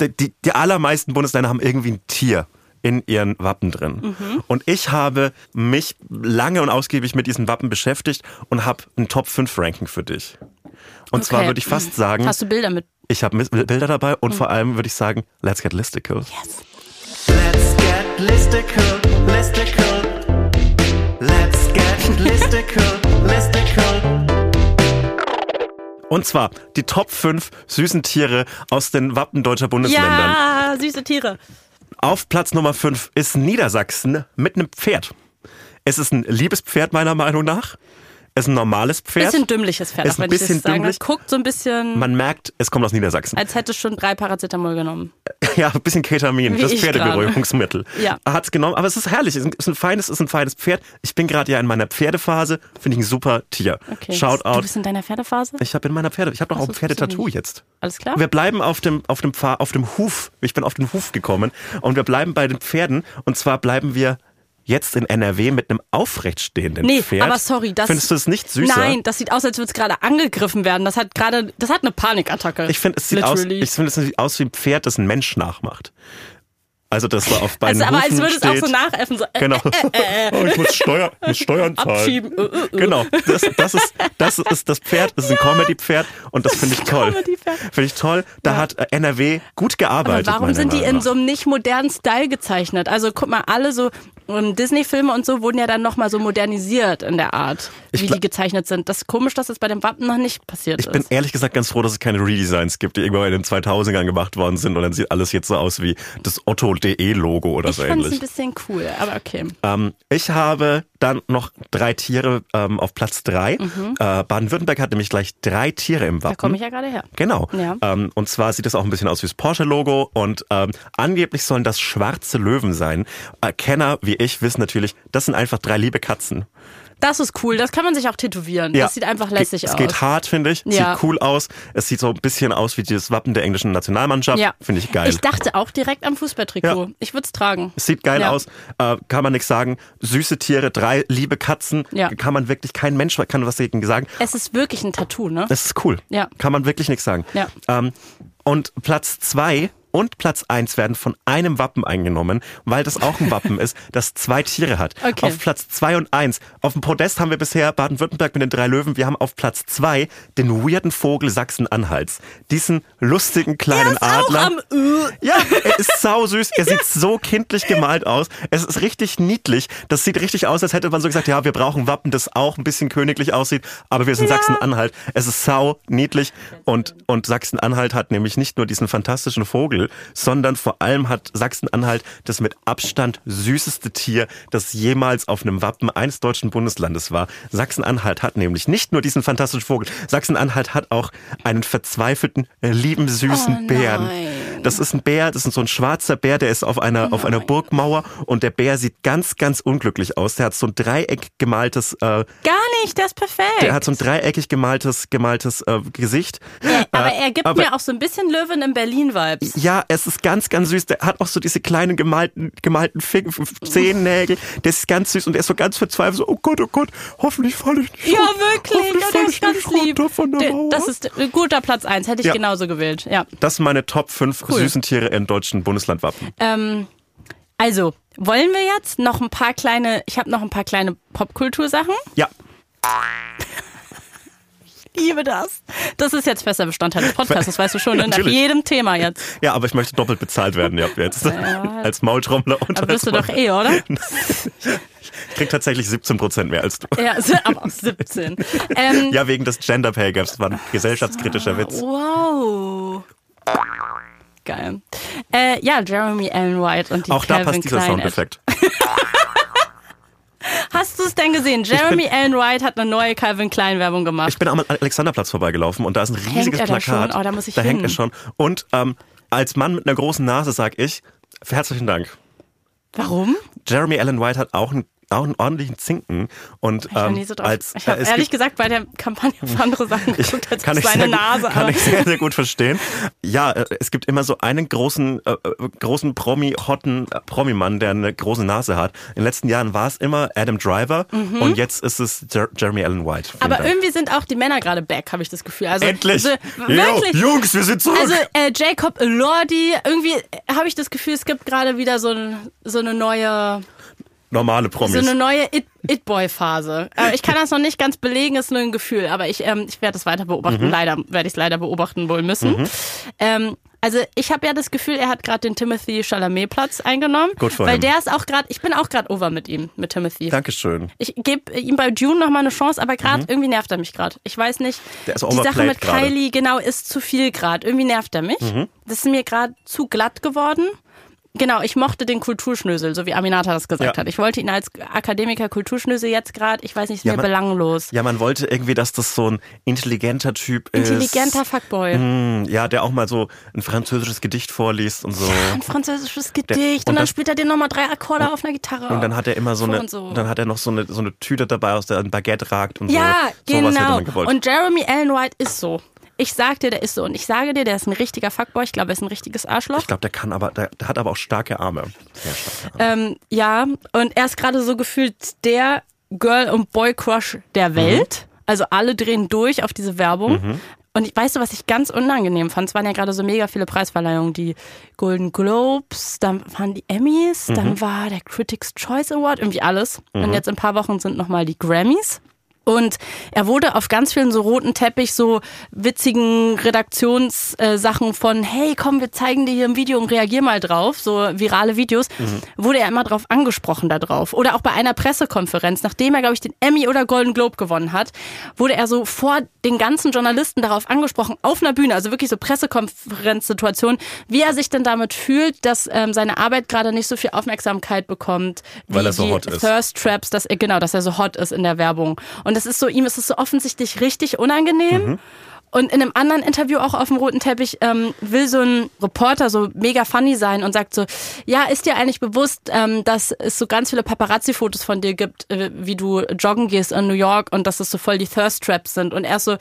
die, die allermeisten Bundesländer haben irgendwie ein Tier in ihren Wappen drin. Und ich habe mich lange und ausgiebig mit diesen Wappen beschäftigt und habe ein Top 5 Ranking für dich. Und zwar Okay. würde ich fast sagen, Hast du Bilder mit? ich habe Bilder dabei und vor allem würde ich sagen, let's get listicle. Let's get listicle, listicle. Let's get listicle, listicle. Und zwar die Top 5 süßen Tiere aus den Wappen deutscher Bundesländern. Ja, süße Tiere. Auf Platz Nummer 5 ist Niedersachsen mit einem Pferd. Es ist ein liebes Pferd meiner Meinung nach. Es ist ein normales Pferd. Bisschen dümmliches Pferd, Ist auch ein wenn ich bisschen das sagen dümmlich. Guckt so ein bisschen, Man merkt, es kommt aus Niedersachsen. als hätte es schon drei Paracetamol genommen. Ja, ein bisschen Ketamin, Wie das ich Pferdeberuhigungsmittel. Ja. Hat's genommen, aber es ist herrlich. Es ist ein feines, es ist ein feines Pferd. Ich bin gerade ja in meiner Pferdephase, finde ich ein super Tier. Okay. Shout Du bist in deiner Pferdephase? Ich habe in meiner Pferde, ich habe doch auch ein Pferdetattoo jetzt. Alles klar? Wir bleiben auf dem, auf dem Pfad, auf dem Huf. Ich bin auf den Huf gekommen und wir bleiben bei den Pferden. Und zwar bleiben wir jetzt in NRW mit einem aufrechtstehenden Nee, Pferd. aber sorry, das. Findest du es nicht süßer? Nein, das sieht aus, als würde es gerade angegriffen werden. Das hat gerade, das hat eine Panikattacke. Ich finde, es sieht aus, ich finde, es sieht aus wie ein Pferd, das ein Mensch nachmacht. Also das war auf beiden also, aber als würde es auch so nachäffen. So, äh, Genau. Oh, ich muss, Steuer, muss Steuern zahlen. Abschieben. Äh, äh, äh. Genau, das, das, ist, das ist das Pferd, das ist ein Comedy-Pferd und das finde ich toll. Finde ich toll. Da hat äh, NRW gut Aber gearbeitet. warum meiner sind die in so einem nicht modernen Style gezeichnet? Also guck mal, alle so ähm, Disney-Filme und so wurden ja dann nochmal so modernisiert in der Art, Ich wie die gezeichnet sind. Das ist komisch, dass das bei dem Wappen noch nicht passiert Ich bin ist. ehrlich gesagt ganz froh, dass es keine Redesigns gibt, die irgendwann in den 2000ern gemacht worden sind und dann sieht alles jetzt so aus wie das Otto.de-Logo oder Ich so fand es ein ähnlich. bisschen cool, aber okay. Ähm, ich habe dann noch drei Tiere ähm, auf Platz drei. Äh, Baden-Württemberg hat nämlich gleich drei Tiere im Wappen. Mhm. Da komme ich ja gerade her. Genau. Ja. Ähm, und zwar sieht es auch ein bisschen aus wie das Porsche-Logo und ähm, angeblich sollen das schwarze Löwen sein. Äh, Kenner wie ich wissen natürlich, das sind einfach drei liebe Katzen. Das ist cool. Das kann man sich auch tätowieren. Das sieht einfach lässig es aus. geht hart, finde ich. Ja. Sieht cool aus. Es sieht so ein bisschen aus wie das Wappen der englischen Nationalmannschaft. Ja. Finde ich geil. Ich dachte auch direkt am Fußballtrikot. Ja. Ich würde es tragen. Es sieht geil Ja. aus, äh, kann man nichts sagen. Süße Tiere, drei liebe Katzen, Ja. kann man wirklich, kein Mensch kann was dagegen sagen. Es ist wirklich ein Tattoo, ne? Das ist cool. Ja. Kann man wirklich nichts sagen. Ja. Ähm, und Platz zwei und Platz eins werden von einem Wappen eingenommen, weil das auch ein Wappen ist, das zwei Tiere hat. Okay. Auf Platz zwei und eins. Auf dem Podest haben wir bisher Baden-Württemberg mit den drei Löwen. Wir haben auf Platz zwei den weirden Vogel Sachsen-Anhalts. Diesen lustigen kleinen Adler. Ja, er ist sau süß. Er sieht so kindlich gemalt aus. Es ist richtig niedlich. Das sieht richtig aus, als hätte man so gesagt, ja, wir brauchen Wappen, das auch ein bisschen königlich aussieht, aber wir sind Sachsen-Anhalt. Es ist sau niedlich und, und Sachsen-Anhalt hat nämlich nicht nur diesen fantastischen Vogel, sondern vor allem hat Sachsen-Anhalt das mit Abstand süßeste Tier, das jemals auf einem Wappen eines deutschen Bundeslandes war. Sachsen-Anhalt hat nämlich nicht nur diesen fantastischen Vogel, Sachsen-Anhalt hat auch einen verzweifelten, lieben, süßen Oh Bären. Das ist ein Bär, das ist so ein schwarzer Bär, der ist auf einer, auf einer Burgmauer und der Bär sieht ganz, ganz unglücklich aus. Der hat so ein dreieckig gemaltes, äh, Gar nicht, das ist perfekt. der hat so ein dreieckig gemaltes, gemaltes äh, Gesicht. aber Äh, er gibt aber- mir auch so ein bisschen Löwen in Berlin-Vibes. Ja, es ist ganz, ganz süß. Der hat auch so diese kleinen gemalten, gemalten Fing Zehennägel. Der ist ganz süß und er ist so ganz verzweifelt. So, oh Gott, oh Gott, hoffentlich falle ich nicht Ja, runter. wirklich. Ja, der ist ganz lieb. der. Das ist ein guter Platz eins. Hätte ich Ja. genauso gewählt. Ja. Das sind meine Top 5 süßen Tiere in deutschen Bundeslandwappen. Ähm, also, wollen wir jetzt noch ein paar kleine, ich habe noch ein paar kleine Popkultursachen. Ja, Liebe das. Das ist jetzt fester Bestandteil des Podcasts, das weißt du schon, ne? nach jedem Thema jetzt. ja, aber ich möchte doppelt bezahlt werden, ja, jetzt. als Maultrommler und Aber bist du doch eh, oder? Ich krieg tatsächlich 17 Prozent mehr als du. Ja, aber auch 17. Ähm, Ja, wegen des Gender Pay Gaps. Das war ein gesellschaftskritischer Witz. Wow. Geil. Äh, ja, Jeremy Allen White und die Auch da Calvin passt dieser Klein Soundeffekt. Hast du es denn gesehen? Jeremy Allen White hat eine neue Calvin Klein Werbung gemacht. Ich bin am Alexanderplatz vorbeigelaufen und da ist ein riesiges da Plakat. schon? Oh, da muss ich da hängt hin. er schon. Und ähm, als Mann mit einer großen Nase sag ich, herzlichen Dank. Warum? Jeremy Allen White hat auch einen, auch einen ordentlichen Zinken. Und Ich ähm, so drauf. als ich habe äh, ehrlich gesagt bei der Kampagne auf andere Sachen Ich, geguckt als kann auf seine gut, Nase. Kann aber- ich sehr, sehr gut verstehen. Ja, äh, es gibt immer so einen großen, äh, äh, großen Promi, hotten äh, Promi-Mann, der eine große Nase hat. In den letzten Jahren war es immer Adam Driver und jetzt ist es Jer Jeremy Allen White. Mhm. aber Dank. irgendwie sind auch die Männer gerade back, habe ich das Gefühl. Also, Endlich! So, Jo, wirklich. Jungs, wir sind zurück! Also Jacob Elordi, irgendwie habe ich das Gefühl, es gibt gerade wieder so, so eine neue, Normale so Promis. eine neue It- It-Boy-Phase. Äh, ich kann das noch nicht ganz belegen, ist nur ein Gefühl, aber ich, ähm, ich werde es weiter Mhm. beobachten. Leider werde ich es leider beobachten wohl müssen. Ähm, also ich habe ja das Gefühl, er hat gerade den Timothy Chalamet Platz eingenommen, Gut für weil ihn. der ist auch gerade, ich bin auch gerade over mit ihm, mit Timothy. Dankeschön. Ich gebe ihm bei Dune noch mal eine Chance, aber gerade irgendwie nervt er mich gerade. Ich weiß nicht. Mhm. Der ist die Sache mit gerade. Kylie genau ist zu viel gerade. Irgendwie nervt er mich. Mhm. Das ist mir gerade zu glatt geworden. Genau, ich mochte den Kulturschnösel, so wie Aminata das gesagt Ja. hat. Ich wollte ihn als Akademiker Kulturschnösel jetzt gerade, ich weiß nicht, ist Ja, mir man- belanglos. Ja, man wollte irgendwie, dass das so ein intelligenter Typ ist. Intelligenter Fuckboy. Hm, Ja, der auch mal so ein französisches Gedicht vorliest und so. Ein französisches Gedicht und und, dann das- spielt er dir nochmal drei Akkorde auf einer Gitarre. Und dann hat er immer so eine, und so. dann hat er noch so eine, so eine Tüte dabei, aus der ein Baguette ragt und Ja, so. Hätte genau. gewollt. Und Jeremy Allen White ist so. Ich sag dir, der ist so. Und ich sage dir, der ist ein richtiger Fuckboy. Ich glaube, er ist ein richtiges Arschloch. ich glaube, der kann aber, der, der hat aber auch starke Arme. Starke Arme. Ähm, ja, und er ist gerade so gefühlt der Girl- und Boy-Crush der Mhm. Welt. Also alle drehen durch auf diese Werbung. Und ich weißt du, was ich ganz unangenehm fand? Es waren ja gerade so mega viele Preisverleihungen. Die Golden Globes, dann waren die Emmys, Mhm. dann war der Critics' Choice Award, irgendwie alles. Und jetzt in ein paar Wochen sind nochmal die Grammys. Und er wurde auf ganz vielen so roten Teppich, so witzigen Redaktionssachen von, hey, komm, wir zeigen dir hier ein Video und reagier mal drauf, so virale Videos, wurde er immer drauf angesprochen da drauf. Oder auch bei einer Pressekonferenz, nachdem er, glaube ich, den Emmy oder Golden Globe gewonnen hat, wurde er so vor den ganzen Journalisten darauf angesprochen, auf einer Bühne, also wirklich so Pressekonferenzsituation, wie er sich denn damit fühlt, dass ähm, seine Arbeit gerade nicht so viel Aufmerksamkeit bekommt, wie Weil er so hot ist. Thirst Traps, dass er, genau, dass er so hot ist in der Werbung. Und das ist so, ihm ist es so offensichtlich richtig unangenehm. Und in einem anderen Interview auch auf dem roten Teppich ähm, will so ein Reporter so mega funny sein und sagt so, ja, ist dir eigentlich bewusst, ähm, dass es so ganz viele Paparazzi-Fotos von dir gibt, äh, wie du joggen gehst in New York und dass es so voll die Thirst Traps sind. Und er ist so,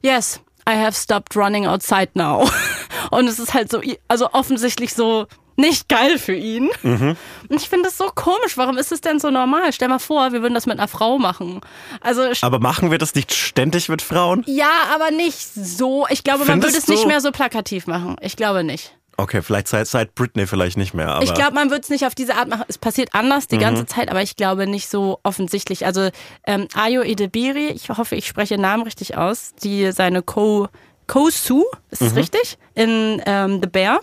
yes, I have stopped running outside now. Und es ist halt so, also offensichtlich so nicht geil für ihn. Und ich finde das so komisch. Warum ist es denn so normal? Stell mal vor, wir würden das mit einer Frau machen. Also Aber machen wir das nicht ständig mit Frauen? ja, aber nicht so. Ich glaube, man Findest würde es nicht mehr so plakativ machen. Ich glaube nicht. Okay, vielleicht seit, seit Britney vielleicht nicht mehr, aber Ich glaube, man wird es nicht auf diese Art machen. Es passiert anders die ganze Zeit, aber ich glaube nicht so offensichtlich. Also ähm, Ayo Edebiri, ich hoffe, ich spreche den Namen richtig aus, die seine Co Kosu, ist es richtig? In ähm, The Bear.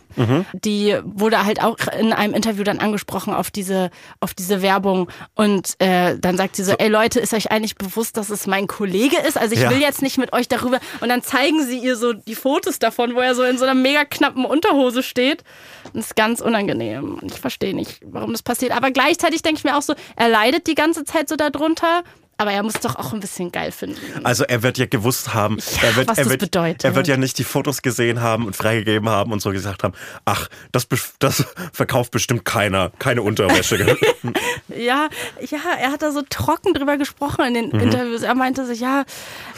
Die wurde halt auch in einem Interview dann angesprochen auf diese, auf diese Werbung. Und äh, dann sagt sie so, ey Leute, ist euch eigentlich bewusst, dass es mein Kollege ist? Also ich Ja. will jetzt nicht mit euch darüber. Und dann zeigen sie ihr so die Fotos davon, wo er so in so einer mega knappen Unterhose steht. Das ist ganz unangenehm. Und ich verstehe nicht, warum das passiert. Aber gleichzeitig denke ich mir auch so, er leidet die ganze Zeit so darunter. Aber er muss doch auch ein bisschen geil finden. Also er wird ja gewusst haben, er wird, was er das wird, bedeutet. er wird ja nicht die Fotos gesehen haben und freigegeben haben und so gesagt haben, ach, das, das verkauft bestimmt keiner, keine Unterwäsche. Ja, ja, er hat da so trocken drüber gesprochen in den Interviews. Er meinte sich, ja,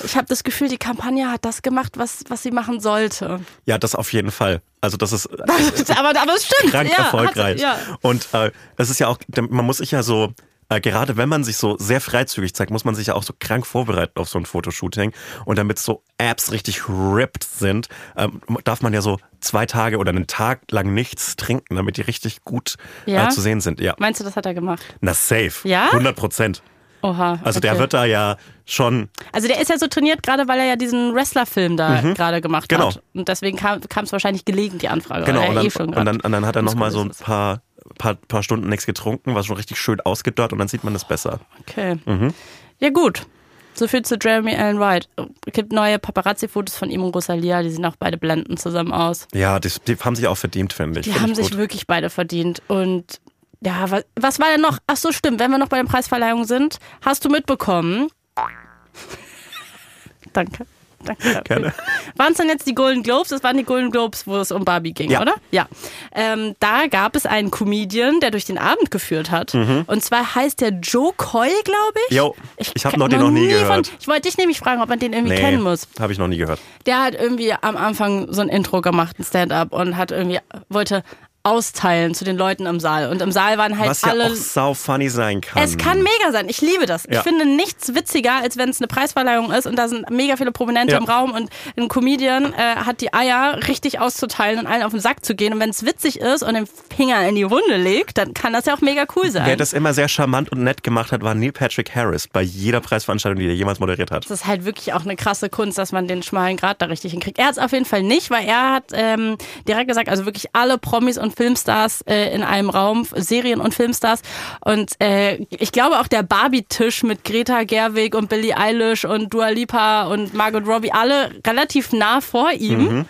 ich habe das Gefühl, die Kampagne hat das gemacht, was, was sie machen sollte. ja, das auf jeden Fall. Also das ist aber, aber es stimmt. krank ja, erfolgreich. Hat, ja. Und äh, es ist ja auch, man muss sich ja so, äh, gerade wenn man sich so sehr freizügig zeigt, muss man sich ja auch so krank vorbereiten auf so ein Fotoshooting. Und damit so Apps richtig ripped sind, ähm, darf man ja so zwei Tage oder einen Tag lang nichts trinken, damit die richtig gut Ja? äh, zu sehen sind. Ja, Meinst du, das hat er gemacht? na safe. Ja? 100 Prozent. Oha. Also der okay. wird da ja schon, Also der ist ja so trainiert, gerade weil er ja diesen Wrestler-Film da gerade gemacht Genau. hat. Und deswegen kam es wahrscheinlich gelegen, die Anfrage. genau, und dann, eh und dann, und dann hat er nochmal so ein paar, paar, paar Stunden nichts getrunken, war schon richtig schön ausgedörrt und dann sieht man es besser. Okay. Mhm. Ja, gut. So viel zu Jeremy Allen White. Es gibt neue Paparazzi-Fotos von ihm und Rosalia, die sehen auch beide blendend zusammen aus. Ja, die, die haben sich auch verdient, finde ich. Die Find haben ich sich wirklich beide verdient. Und ja, was, was war denn noch? Ach so, stimmt, wenn wir noch bei den Preisverleihungen sind, hast du mitbekommen? Danke. Danke. Gerne. Waren es denn jetzt die Golden Globes? Das waren die Golden Globes, wo es um Barbie ging, Ja. oder? Ja. Ähm, da gab es einen Comedian, der durch den Abend geführt hat. Und zwar heißt der Joe Coy, glaube ich. Mhm. Jo, ich hab kenn noch den noch nie gehört. Von, ich wollte dich nämlich fragen, ob man den irgendwie Nee, kennen muss. habe ich noch nie gehört. Der hat irgendwie am Anfang so ein Intro gemacht, ein Stand-up und hat irgendwie, wollte austeilen zu den Leuten im Saal. Und im Saal waren halt Was ja alle. auch sau funny sein kann. es kann mega sein. Ich liebe das. Ich Ja. finde nichts witziger, als wenn es eine Preisverleihung ist und da sind mega viele Prominente Ja. im Raum und ein Comedian äh, hat die Eier richtig auszuteilen und allen auf den Sack zu gehen. Und wenn es witzig ist und den Finger in die Wunde legt, dann kann das ja auch mega cool sein. Wer das immer sehr charmant und nett gemacht hat, war Neil Patrick Harris bei jeder Preisveranstaltung, die er jemals moderiert hat. Das ist halt wirklich auch eine krasse Kunst, dass man den schmalen Grat da richtig hinkriegt. Er hat es auf jeden Fall nicht, weil er hat ähm, direkt gesagt, also wirklich alle Promis und Filmstars äh, in einem Raum, Serien- und Filmstars. Und äh, ich glaube auch der Barbie-Tisch mit Greta Gerwig und Billie Eilish und Dua Lipa und Margot Robbie, alle relativ nah vor ihm.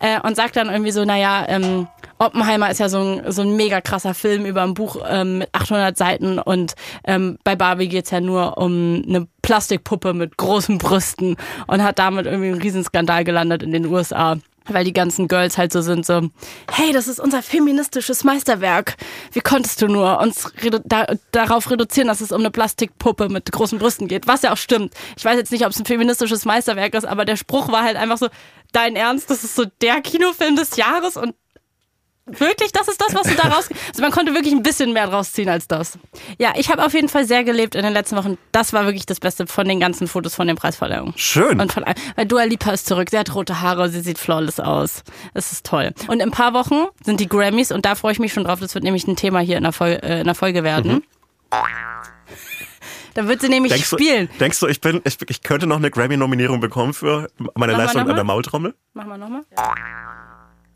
Äh, und sagt dann irgendwie so, naja, ähm, Oppenheimer ist ja so ein, so ein mega krasser Film über ein Buch ähm, mit 800 Seiten und ähm, bei Barbie geht's ja nur um eine Plastikpuppe mit großen Brüsten und hat damit irgendwie einen Riesenskandal gelandet in den USA. Weil die ganzen Girls halt so sind, so, hey, das ist unser feministisches Meisterwerk. Wie konntest du nur uns redu da darauf reduzieren, dass es um eine Plastikpuppe mit großen Brüsten geht? Was ja auch stimmt. Ich weiß jetzt nicht, ob es ein feministisches Meisterwerk ist, aber der Spruch war halt einfach so, dein Ernst, das ist so der Kinofilm des Jahres und Wirklich, das ist das, was du da raus... Also man konnte wirklich ein bisschen mehr draus ziehen als das. Ja, ich habe auf jeden Fall sehr gelebt in den letzten Wochen. Das war wirklich das Beste von den ganzen Fotos von den Preisverleihungen. Schön. Und von, weil Dua Lipa ist zurück. Sie hat rote Haare, sie sieht flawless aus. Es ist toll. Und in ein paar Wochen sind die Grammys und da freue ich mich schon drauf. Das wird nämlich ein Thema hier in der, Fol äh, in der Folge werden. Da wird sie nämlich Mhm. denkst, spielen. Du, denkst du, ich, bin, ich, ich könnte noch eine Grammy-Nominierung bekommen für meine wir Leistung an der? Maultrommel? Machen wir nochmal?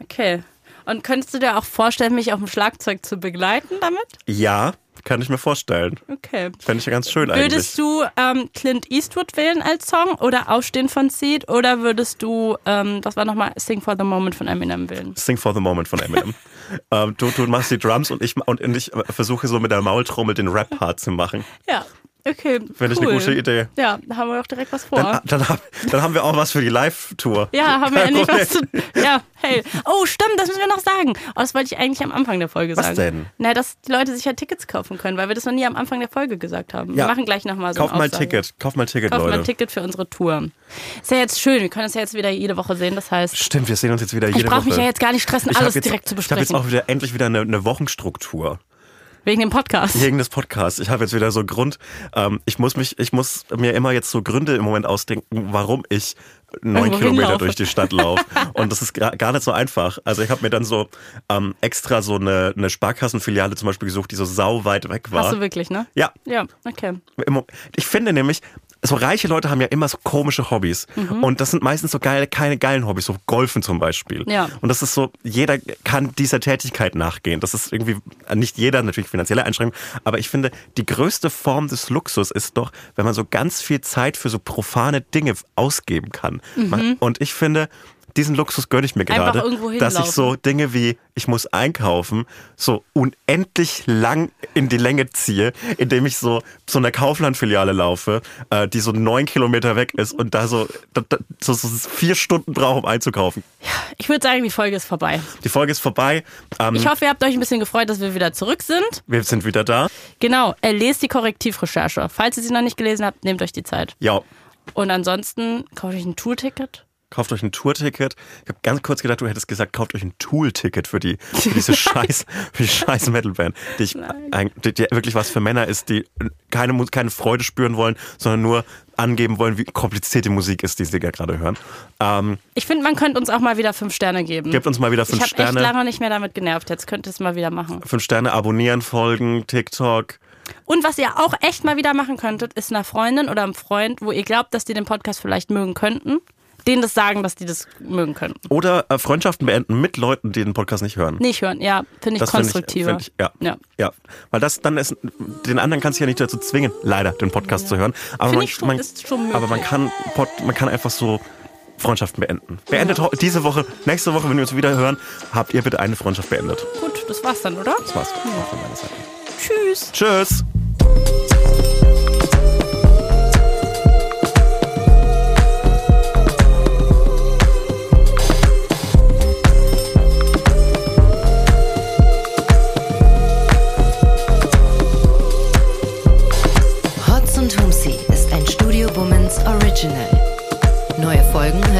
Okay. Und könntest du dir auch vorstellen, mich auf dem Schlagzeug zu begleiten damit? Ja, kann ich mir vorstellen. Okay. Fände ich ja ganz schön eigentlich. Würdest du ähm, Clint Eastwood wählen als Song oder Aufstehen von Seed oder würdest du, ähm, das war nochmal Sing for the Moment von Eminem wählen? Sing for the Moment von Eminem. ähm, du, du machst die Drums und ich, und ich versuche so mit der Maultrommel den Rap-Part zu machen. Ja. Okay, Finde ich cool. eine gute Idee. Ja, da haben wir doch direkt was vor. Dann, dann, dann haben wir auch was für die Live-Tour. ja, haben wir endlich was zu. Ja, hey. Oh, stimmt, das müssen wir noch sagen. Oh, das wollte ich eigentlich am Anfang der Folge Was sagen. denn? Na, dass die Leute sich ja Tickets kaufen können, weil wir das noch nie am Anfang der Folge gesagt haben. Ja. Wir machen gleich nochmal so Kauf mal. Ticket. Kauf mal Ticket, Kauf mal Leute. ein Ticket für unsere Tour. Ist ja jetzt schön, wir können uns ja jetzt wieder jede Woche sehen. Das heißt, Stimmt, wir sehen uns jetzt wieder jede ich brauche Woche. mich ja jetzt gar nicht stressen, Ich alles jetzt, direkt zu Ich habe jetzt besprechen. auch wieder endlich wieder eine, eine Wochenstruktur. Wegen dem Podcast. Wegen des Podcasts. Ich habe jetzt wieder so Grund, ähm, ich muss mich, ich muss mir immer jetzt so Gründe im Moment ausdenken, warum ich neun Irgendwo Kilometer hinlaufe. durch die Stadt laufe. Und das ist gar nicht so einfach. Also ich habe mir dann so ähm, extra so eine, eine Sparkassenfiliale zum Beispiel gesucht, die so sau weit weg war. Hast du wirklich, ne? ja, Ja, okay. Ich finde nämlich, so reiche Leute haben ja immer so komische Hobbys. Mhm. Und das sind meistens so geile, keine geilen Hobbys, so Golfen zum Beispiel. Ja. Und das ist so, jeder kann dieser Tätigkeit nachgehen. Das ist irgendwie, nicht jeder, natürlich finanzielle Einschränkungen, aber ich finde, die größte Form des Luxus ist doch, wenn man so ganz viel Zeit für so profane Dinge ausgeben kann. Man- Und ich finde, diesen Luxus gönne ich mir gerade, dass ich so Dinge wie, ich muss einkaufen, so unendlich lang in die Länge ziehe, indem ich so zu einer Kaufland-Filiale laufe, äh, die so neun Kilometer weg ist und da so, da, da, so, so vier Stunden brauche, um einzukaufen. Ich würde sagen, die Folge ist vorbei. Die Folge ist vorbei. Ähm, Ich hoffe, ihr habt euch ein bisschen gefreut, dass wir wieder zurück sind. wir sind wieder da. Genau, äh, lest die Korrektivrecherche. Falls ihr sie noch nicht gelesen habt, nehmt euch die Zeit. Ja, Und ansonsten kauft euch ein Tourticket. Kauft euch ein Tourticket. Ich habe ganz kurz gedacht, du hättest gesagt, kauft euch ein Tool-Ticket für die für diese scheiß für die scheiß Metalband, die, ich, die, die wirklich was für Männer ist, die keine keine Freude spüren wollen, sondern nur angeben wollen, wie kompliziert die Musik ist, die sie gerade hören. Ähm, Ich finde, man könnte uns auch mal wieder fünf Sterne geben. gebt uns mal wieder ich fünf habe echt Sterne, lange nicht mehr damit genervt. Jetzt könnt ihr es mal wieder machen. fünf Sterne abonnieren, folgen, TikTok. Und was ihr auch echt mal wieder machen könntet, ist einer Freundin oder einem Freund, wo ihr glaubt, dass die den Podcast vielleicht mögen könnten, denen das sagen, dass die das mögen könnten. Oder äh, Freundschaften beenden mit Leuten, die den Podcast nicht hören. Nicht hören, ja, finde ich Das find konstruktiver. find ich, ja. Ja. ja. Weil das dann ist, den anderen kannst du ja nicht dazu zwingen, leider, den Podcast zu hören. Aber Find man, ich schon- man, ist schon möglich. aber man kann, man kann einfach so Freundschaften beenden. Beendet ho- diese Woche, nächste Woche, wenn wir uns wieder hören, habt ihr bitte eine Freundschaft beendet. Gut, das war's dann, oder? Das war's auch von meiner Seite. Tschüss. Tschüss.